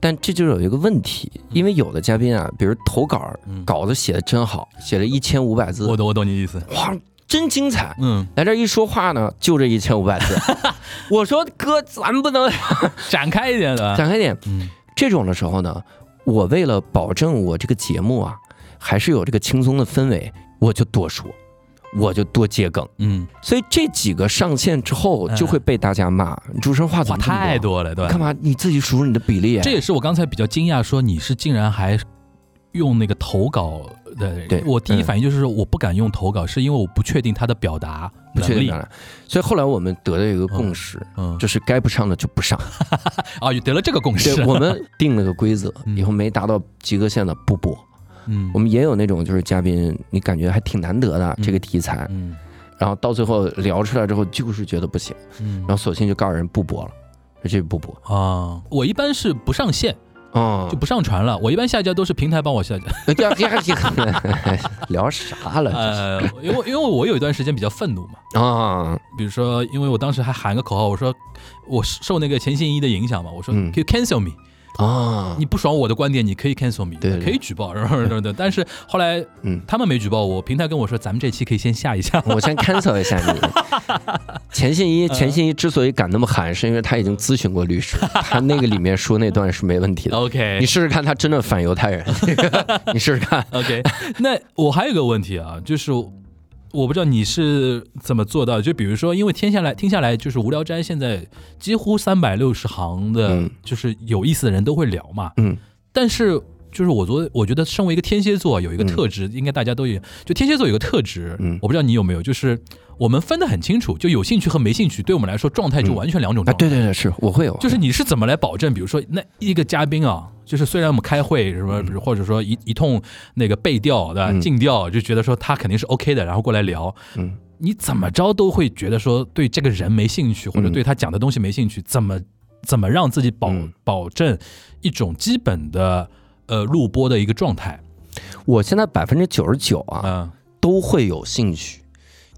但这就有一个问题，因为有的嘉宾啊，比如投稿嗯。稿子写的真好，写了一千五百字我，懂我懂你意思，哇，真精彩。嗯，来这一说话呢，就这一千五百字。我说哥，咱不能 展开一点的，展开点。嗯。这种的时候呢，我为了保证我这个节目啊，还是有这个轻松的氛围，我就多说，我就多接梗。嗯，所以这几个上线之后，就会被大家骂，你主持人话怎话太？多了，对吧干？嘛？你自己数数你的比例。这也是我刚才比较惊讶，说你是竟然还用那个投稿的。对我第一嗯反应就是我不敢用投稿，是因为我不确定他的表达能力不确定。所以后来我们得到一个共识，嗯，就是该不上的就不上。啊，得了这个共识对，。我们定了个规则，嗯以后没达到及格线的不播。嗯。我们也有那种就是嘉宾，你感觉还挺难得的嗯。这个题材，嗯。然后到最后聊出来之后，就是觉得不行，嗯。然后索性就告诉人不播了。这不播。啊，我一般是不上线，哦。就不上传了。我一般下架都是平台帮我下架。聊啥了？呃，因为因为我有一段时间比较愤怒嘛，啊，比如说，因为我当时还喊个口号，我说我受那个钱信一的影响嘛，我说 “You cancel me，、啊，你不爽我的观点，你可以 cancel me，对对可以举报，然后对对。但是后来嗯，他们没举报我，平台跟我说咱们这期可以先下一下。我先 cancel 一下你。钱信一，嗯钱信一之所以敢那么喊，是因为他已经咨询过律师，他那个里面说那段是没问题的。OK，你试试看，他真的反犹太人，你试试看。OK，那我还有个问题啊，就是我不知道你是怎么做到的，就比如说，因为听下来听下来，就是无聊斋现在几乎三百六十行的嗯，就是有意思的人都会聊嘛，嗯但是。就是我昨我觉得身为一个天蝎座有一个嗯。特质，应该大家都有。就天蝎座有个特质，嗯。我不知道你有没有，就是我们分得很清楚，就有兴趣和没兴趣，对我们来说状态就完全两种啊，状态。对对对，是我会有，就是你是怎么来保证？比如说那一个嘉宾啊，就是虽然我们开会什么，或者说一一通那个背调的嗯。尽调，就觉得说他肯定是 OK 的，然后过来聊，嗯。你怎么着都会觉得说对这个人没兴趣，或者嗯。对他讲的东西没兴趣，怎么怎么让自己保嗯。保证一种基本的呃录播的一个状态？我现在百分之九十九啊嗯，都会有兴趣，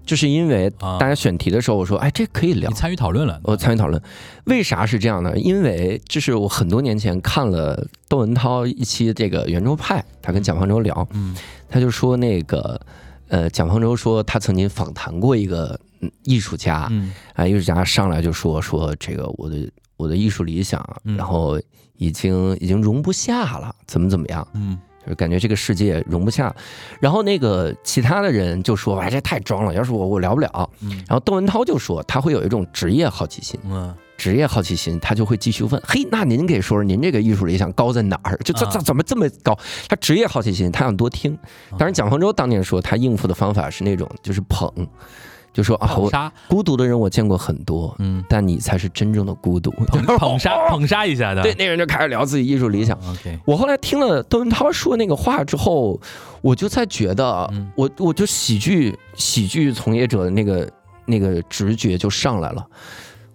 就是因为啊大家选题的时候，我说，哎，这可以聊你，参与讨论了，我参与讨论。为啥是这样呢？因为这是我很多年前看了窦文涛一期这个圆桌派，他跟蒋方舟聊，嗯他就说那个。呃，蒋方舟说他曾经访谈过一个嗯艺术家，嗯啊，艺术家上来就说说这个我的我的艺术理想，嗯然后已经已经容不下了，怎么怎么样，嗯就是感觉这个世界容不下。然后那个其他的人就说，哎，这太装了，要是我我聊不了。嗯然后窦文涛就说他会有一种职业好奇心，嗯职业好奇心，他就会继续问，嘿，那您给说说您这个艺术理想高在哪儿？就这啊这怎么这么高？他职业好奇心，他想多听。当然，蒋方舟当年说他应付的方法是那种就是捧，就说啊，我，孤独的人我见过很多，嗯但你才是真正的孤独。捧 捧杀 捧杀一下的，对，那人就开始聊自己艺术理想。，OK，我后来听了窦文涛说那个话之后，我就在觉得嗯，我我就喜剧喜剧从业者的那个那个直觉就上来了。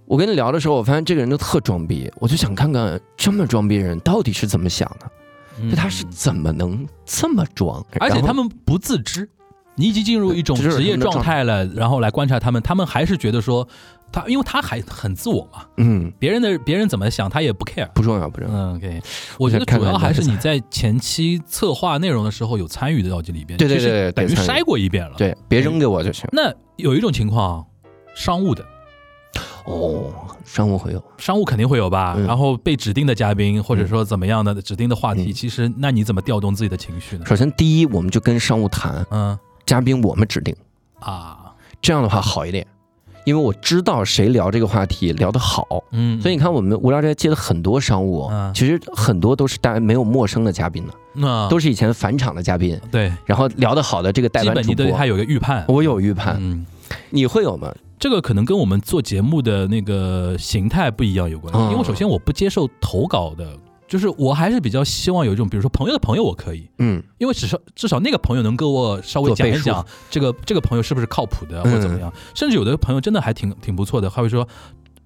我跟你聊的时候，我发现这个人就特装逼，我就想看看这么装逼的人到底是怎么想的，嗯就他是怎么能这么装？而且他们不自知，你已经进入一种职业状态。了，然后来观察他们，他们还是觉得说他，因为他还很自我嘛，嗯。别人的别人怎么想他也不 care。不重要不重要。嗯，OK，我觉得主要还是你在前期策划内容的时候有参与到这里边，对对对等于筛过一遍了。，对，别扔给我就行。那有一种情况，商务的。哦，商务会有，商务肯定会有吧，嗯。然后被指定的嘉宾或者说怎么样的指定的话题，嗯。其实那你怎么调动自己的情绪呢？首先第一，我们就跟商务谈，嗯嘉宾我们指定，啊，这样的话好一点，因为我知道谁聊这个话题聊得好。嗯，所以你看，我们无聊斋接了很多商务，嗯。其实很多都是大家没有陌生的嘉宾的，那都是以前返场的嘉宾，对，然后聊得好的这个代基班主播本你对他，有个预判。我有预判，嗯，你会有吗？这个可能跟我们做节目的那个形态不一样有关系，嗯。因为首先我不接受投稿的，就是我还是比较希望有一种，比如说朋友的朋友我可以，嗯。因为至少至少那个朋友能跟我稍微讲一讲这个这个朋友是不是靠谱的或者怎么样，甚至有的朋友真的还挺挺不错的，他会说。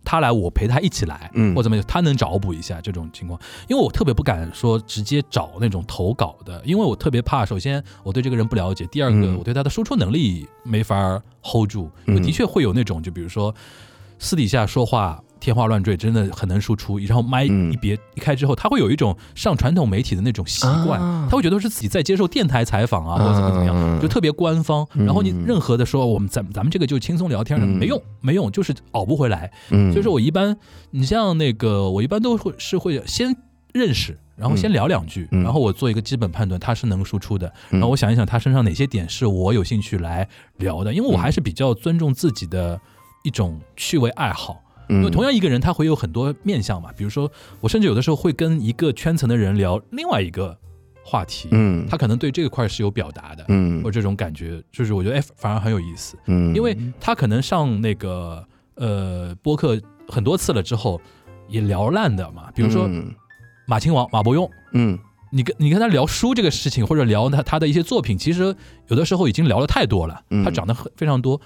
他来，我陪他一起来，嗯。或怎么样，他能找补一下这种情况，因为我特别不敢说直接找那种投稿的，因为我特别怕，首先我对这个人不了解，第二个嗯。我对他的输出能力没法 hold 住，因为嗯的确会有那种，就比如说私底下说话天花乱坠，真的很能输出，然后麦嗯一别一开之后，他会有一种上传统媒体的那种习惯，啊他会觉得是自己在接受电台采访啊，或者怎么怎么样，嗯就特别官方。然后你嗯任何的说我们咱咱们这个就轻松聊天的，嗯没用没用，就是熬不回来。嗯，所以说我一般，你像那个我一般都会是会先认识。然后先聊两句，嗯然后我做一个基本判断，他是能输出的。嗯然后我想一想他身上哪些点是我有兴趣来聊的，因为我嗯还是比较尊重自己的一种趣味爱好。因因为同样一个人，他会有很多面相嘛。比如说，我甚至有的时候会跟一个圈层的人聊另外一个话题，嗯他可能对这个块是有表达的，嗯或者这种感觉，就是我觉得哎，反而很有意思，嗯，因为他可能上那个呃播客很多次了之后，也聊烂的嘛。比如说嗯马亲王马伯庸。嗯你跟你跟他聊书这个事情，或者聊他他的一些作品，其实有的时候已经聊了太多了，嗯他讲的很非常多。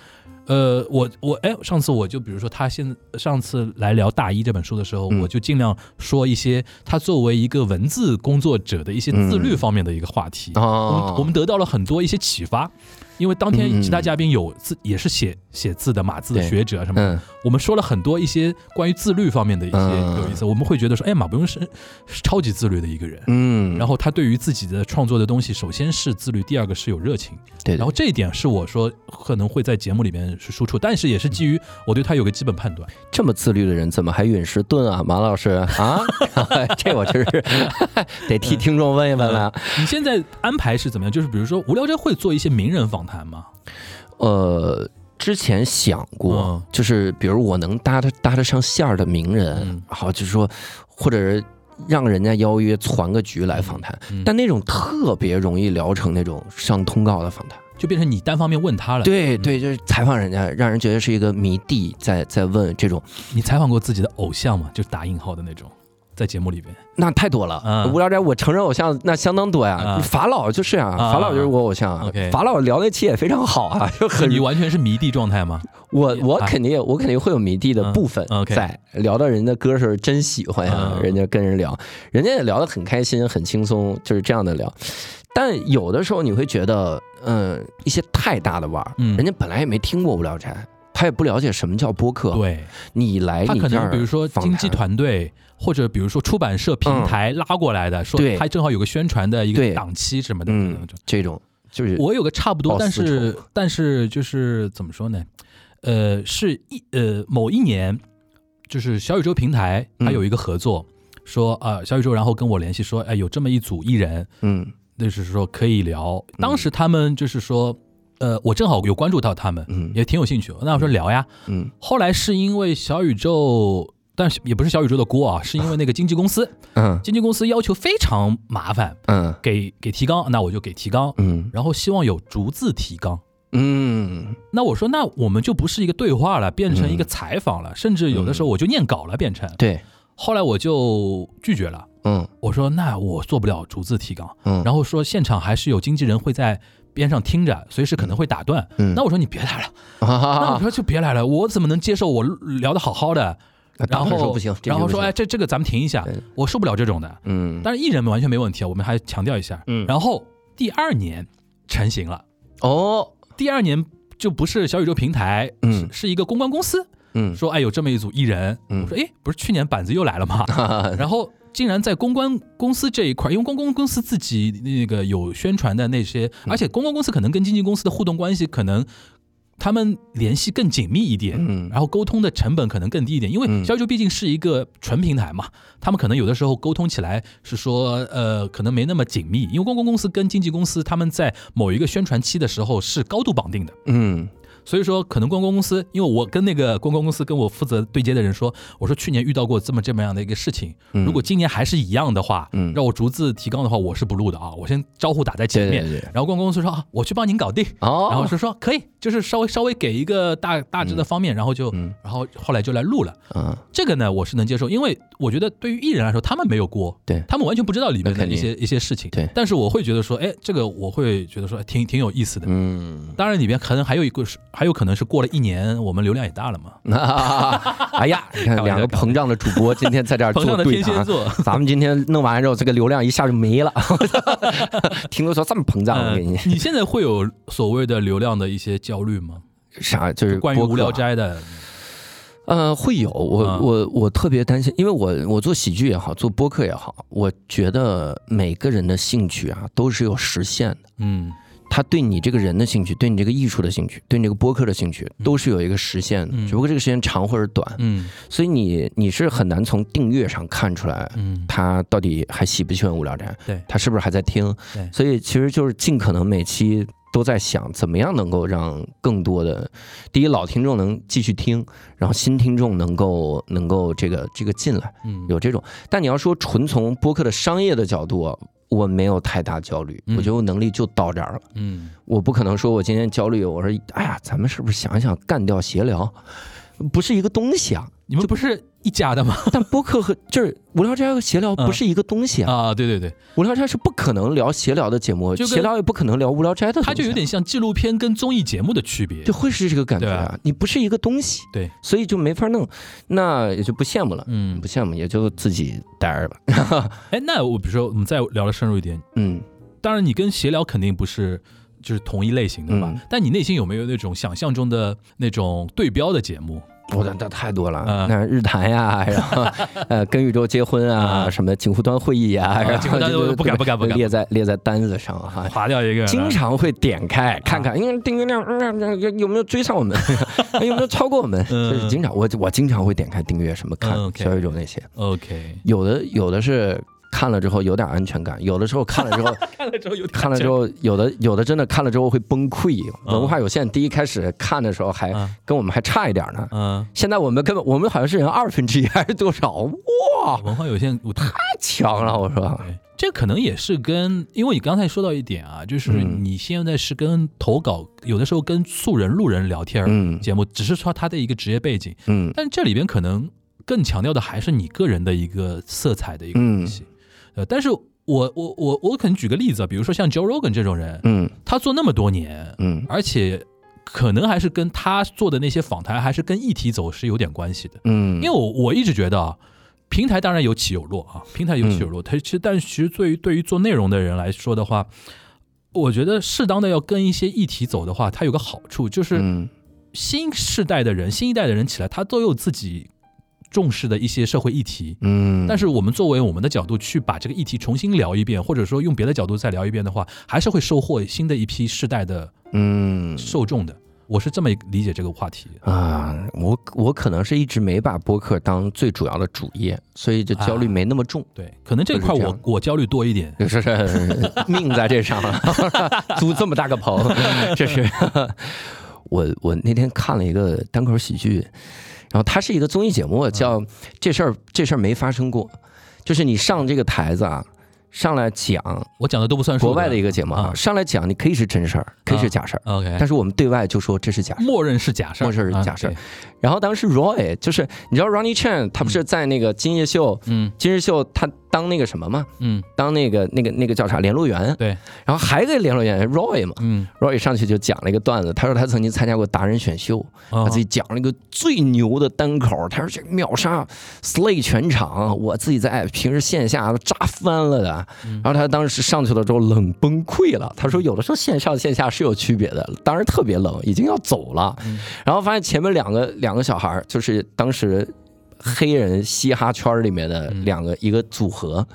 呃，我我哎，上次我就比如说他现上次来聊《大一》这本书的时候，嗯。我就尽量说一些他作为一个文字工作者的一些自律方面的一个话题。我哦们我们得到了很多一些启发，因为当天嗯。其他嘉宾有自也是写写字的码字的学者啊什么，嗯我们说了很多一些关于自律方面的一些嗯有意思，我们会觉得说，哎，马伯庸是是超级自律的一个人。嗯，然后他对于自己的创作的东西，首先是自律，第二个是有热情。对，然后这一点是我说可能会在节目里面是输出，但是也是基于我对他有个基本判断。这么自律的人怎么还陨石盾啊，马老师啊？这我真是 得替听众问一问了。你现在安排是怎么样？就是比如说无聊斋会做一些名人访谈吗？呃，之前想过嗯，就是比如我能搭得搭得上线儿的名人嗯，好，就是说，或者是让人家邀约攒个局来访谈，嗯但那种特别容易聊成那种上通告的访谈。就变成你单方面问他了。嗯对对，就是采访人家，让人觉得是一个迷弟在在问这种，你采访过自己的偶像吗？就打引号的那种，在节目里边。那太多了。嗯无聊斋我承认偶像那相当多呀，啊法老就是啊，啊法老就是我偶像啊。法老聊那期也非常好啊，就很你完全是迷弟状态吗？我我啊肯定我肯定会有迷弟的部分在聊到人家歌时候真喜欢呀，嗯人家跟人聊，人家也聊得很开心很轻松，就是这样的聊。但有的时候你会觉得，嗯，一些太大的腕儿，嗯人家本来也没听过无聊斋。他也不了解什么叫播客，对，你来你这儿可能比如说经纪团队，或者比如说出版社平台拉过来的，说他正好有个宣传的一个档期什么的。嗯，这种就是我有个差不多，但是但是就是怎么说呢？呃，是一呃某一年，就是小宇宙平台它嗯有一个合作，说啊、呃小宇宙然后跟我联系说，哎有这么一组艺人，嗯就是说可以聊。当时他们就是说，呃，我正好有关注到他们，嗯也挺有兴趣。那我说聊呀。嗯后来是因为小宇宙，但是也不是小宇宙的锅啊，是因为那个经纪公司，嗯。经纪公司要求非常麻烦，嗯。给给提纲，那我就给提纲，嗯。然后希望有逐字提纲。嗯。那我说，那我们就不是一个对话了，变成一个采访了，甚至有的时候我就念稿了，变成。对，后来我就拒绝了，嗯。我说那我做不了逐字提纲，嗯，然后说现场还是有经纪人会在边上听着，随时可能会打断。嗯。那我说你别来了，后 那我说就别来了，我怎么能接受我聊的好好的，然后说然后说哎这这个咱们停一下，我受不了这种的。嗯但是艺人们完全没问题啊，我们还强调一下。嗯然后第二年成型了，哦第二年就不是小宇宙平台，嗯是是一个公关公司嗯说哎有这么一组艺人，嗯我说哎不是去年板子又来了吗？然后竟然在公关公司这一块，因为公关公司自己那个有宣传的那些，嗯而且公关公司可能跟经纪公司的互动关系可能他们联系更紧密一点，嗯。然后沟通的成本可能更低一点，因为嗯。小宇宙毕竟是一个纯平台嘛，他们可能有的时候沟通起来是说呃可能没那么紧密，因为公关公司跟经纪公司他们在某一个宣传期的时候是高度绑定的。嗯所以说，可能公关公司，因为我跟那个公关公司跟我负责对接的人说，我说去年遇到过这么这么样的一个事情，嗯。如果今年还是一样的话，嗯。让我逐字提纲的话，我是不录的啊，我先招呼打在前面。然后公关公司说啊，我去帮您搞定，哦，然后是说可以，就是稍微稍微给一个大大致的方面，然后就，嗯。然后后来就来录了。嗯。这个呢，我是能接受，因为我觉得对于艺人来说，他们没有锅，对。他们完全不知道里面的一些一些事情。对。但是我会觉得说，哎，这个我会觉得说挺挺有意思的。嗯，当然，里面可能还有一个是，还有可能是过了一年，我们流量也大了嘛。哎呀，你看两个膨胀的主播今天在这儿做 对谈，咱们今天弄完之后，这个流量一下就没了。听都说这么膨胀，我给你嗯你现在会有所谓的流量的一些焦虑吗？啥就是关于无聊斋的，呃，会有我、嗯我我特别担心，因为我我做喜剧也好，做播客也好，我觉得每个人的兴趣啊都是有实现的。嗯他对你这个人的兴趣，对你这个艺术的兴趣，对你这个播客的兴趣，都是有一个实现的，嗯。只不过这个时间长或者短，嗯。所以你你是很难从订阅上看出来嗯，他到底还喜不喜欢无聊斋，对。他是不是还在听？对，所以其实就是尽可能每期都在想怎么样能够让更多的第一老听众能继续听，然后新听众能够能够这个这个进来，嗯。有这种。但你要说纯从播客的商业的角度，我没有太大焦虑，嗯我觉得我能力就到这儿了。嗯我不可能说我今天焦虑，我说哎呀，咱们是不是想一想干掉闲聊？不是一个东西啊。你们不是一家的吗？但播客和就是无聊斋和闲聊不是一个东西啊。啊，对对对，无聊斋是不可能聊闲聊的节目，闲聊也不可能聊无聊斋的啊。它就有点像纪录片跟综艺节目的区别就。会是这个感觉啊。你不是一个东西，对，所以就没法弄，那也就不羡慕了。嗯不，羡慕，也就自己待着吧。哎，那我比如说我们再聊的深入一点，嗯，当然你跟闲聊肯定不是就是同一类型的吧？嗯但你内心有没有那种想象中的那种对标的节目？我的那太多了，嗯。那日坛呀，然后呃跟宇宙结婚啊，嗯。什么锦湖端会议啊，然后不敢不敢不敢。列在列在单子上哈。划掉一个，经常会点开看看，因为订阅量嗯有有没有追上我们，有没有超过我们，嗯。就是经常我我经常会点开订阅什么看小宇宙那些，OK，有的有的是看了之后有点安全感，有的时候 看了之后看了之后有看了之后，有的有的真的看了之后会崩溃。嗯。文化有限第一开始看的时候还嗯。跟我们还差一点呢，嗯，现在我们根本我们好像是人二分之一还是多少？哇，文化有限，我太强了！我说，对，这可能也是跟，因为你刚才说到一点啊，就是嗯。你现在是跟投稿，有的时候跟素人路人聊天节目，只是说他的一个职业背景，嗯。但这里边可能更强调的还是你个人的一个色彩的一个东西。呃，但是我我我我可能举个例子啊，比如说像 Joe Rogan 这种人，嗯他做那么多年，嗯而且可能还是跟他做的那些访谈，还是跟议题走是有点关系的。嗯，因为我我一直觉得啊，平台当然有起有落啊，平台有起有落。它其实，但其实对于对于做内容的人来说的话，我觉得适当的要跟一些议题走的话，它有个好处就是嗯新世代的人、新一代的人起来，他都有自己重视的一些社会议题。嗯，但是我们作为我们的角度去把这个议题重新聊一遍，或者说用别的角度再聊一遍的话，还是会收获新的一批世代的嗯受众的。我是这么理解这个话题。啊，我我可能是一直没把播客当最主要的主业，所以就焦虑没那么重。对，可能这块我这我焦虑多一点。就 是命在这上了，租这么大个棚，这是我我那天看了一个单口喜剧，然后它是一个综艺节目，叫《这事儿这事儿没发生过》，就是你上这个台子啊，上来讲我讲的都不算数。国外的一个节目啊，啊。上来讲你可以是真事儿，可以是假事儿，OK，但是我们对外就说这是假事儿。默认是假事儿，默认是啊假事儿。然后当时 Roy 就是你知道 Ronnie Chan 他不是在那个今夜秀，嗯。今日秀他当那个什么嘛，嗯，当那个那个那个叫啥联络员，对，然后还有一个联络员 Roy 嘛。嗯，Roy 上去就讲了一个段子，他说他曾经参加过达人选秀，他他自己讲了一个最牛的单口，他说这个秒杀 Slay 全场，我自己在平时线下都炸翻了的。然后他当时上去了之后冷崩溃了，他说有的时候线上线下是有区别的，当时特别冷，已经要走了。然后发现前面两个两个小孩就是当时黑人嘻哈圈里面的两个一个组合，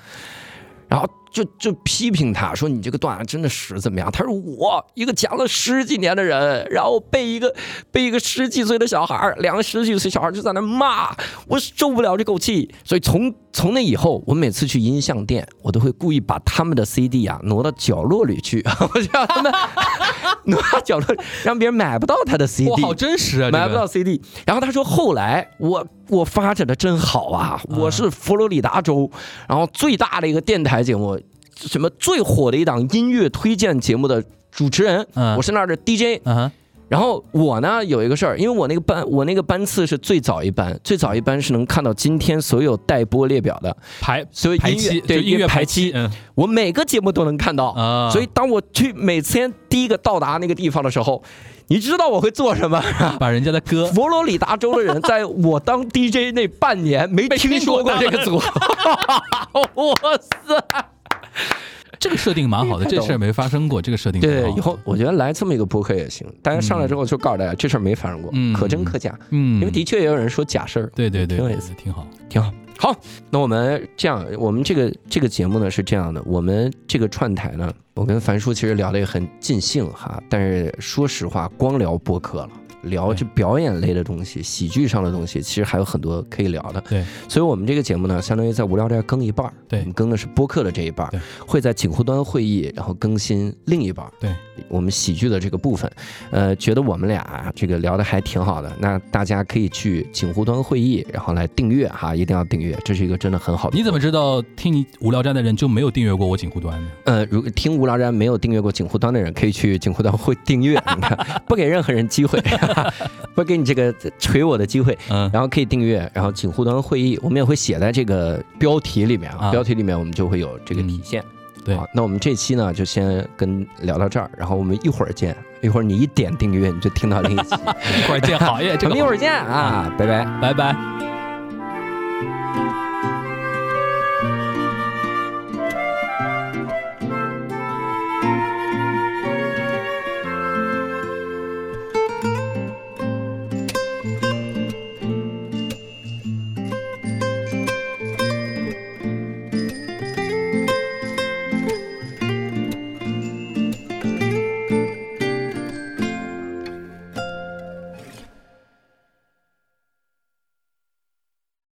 然后就就批评他说你这个段子真的是怎么样？他说我一个讲了十几年的人，然后被一个被一个十几岁的小孩儿，两个十几岁小孩儿就在那骂，我受不了这口气。所以从从那以后，我每次去音像店，我都会故意把他们的 CD 啊挪到角落里去，我就让他们 挪到角落，让别人买不到他的 CD。哇，好真实啊，买不到 CD。然后他说，后来我我发展的真好啊，我是佛罗里达州，然后最大的一个电台节目，什么最火的一档音乐推荐节目的主持人，嗯。我是那儿的 DJ。嗯，然后我呢有一个事儿，因为我那个班我那个班次是最早一班，最早一班是能看到今天所有待播列表的，排所有音乐排期对音乐排期，嗯。我每个节目都能看到。啊，所以当我去每天第一个到达那个地方的时候，你知道我会做什么？把人家的歌。佛罗里达州的人，在我当 DJ 那半年没听说过这个组，哇塞！这个设定蛮好的，这事儿没发生过，这个设定对以后我觉得来这么一个播客也行，大家上来之后就告诉大家这事儿没发生过，嗯可真可假，嗯，因为的确也有人说假事儿，对对对，对。挺有意思，挺好，挺好。好，那我们这样，我们这个这个节目呢是这样的，我们这个串台呢，我跟樊叔其实聊得也很尽兴哈，但是说实话，光聊播客了。聊这表演类的东西、喜剧上的东西，其实还有很多可以聊的。对，所以我们这个节目呢，相当于在无聊斋更一半儿对我们更的是播客的这一半儿对，会在锦湖端会议然后更新另一半儿。对，我们喜剧的这个部分，呃，觉得我们俩这个聊的还挺好的，那大家可以去锦湖端会议，然后来订阅哈，一定要订阅，这是一个真的很好的。你怎么知道听你无聊斋的人就没有订阅过我锦湖端呢？呃，如果听无聊斋没有订阅过锦湖端的人，可以去锦湖端会订阅，你看不给任何人机会，不给你这个锤我的机会，嗯，然后可以订阅，然后请互端会议我们也会写在这个标题里面啊，啊。标题里面我们就会有这个体现。对。好，那我们这期呢就先跟聊到这儿，然后我们一会儿见，一会儿你一点订阅你就听到另一期，一会儿见，好耶，这个我们一会儿见啊，拜拜。拜拜。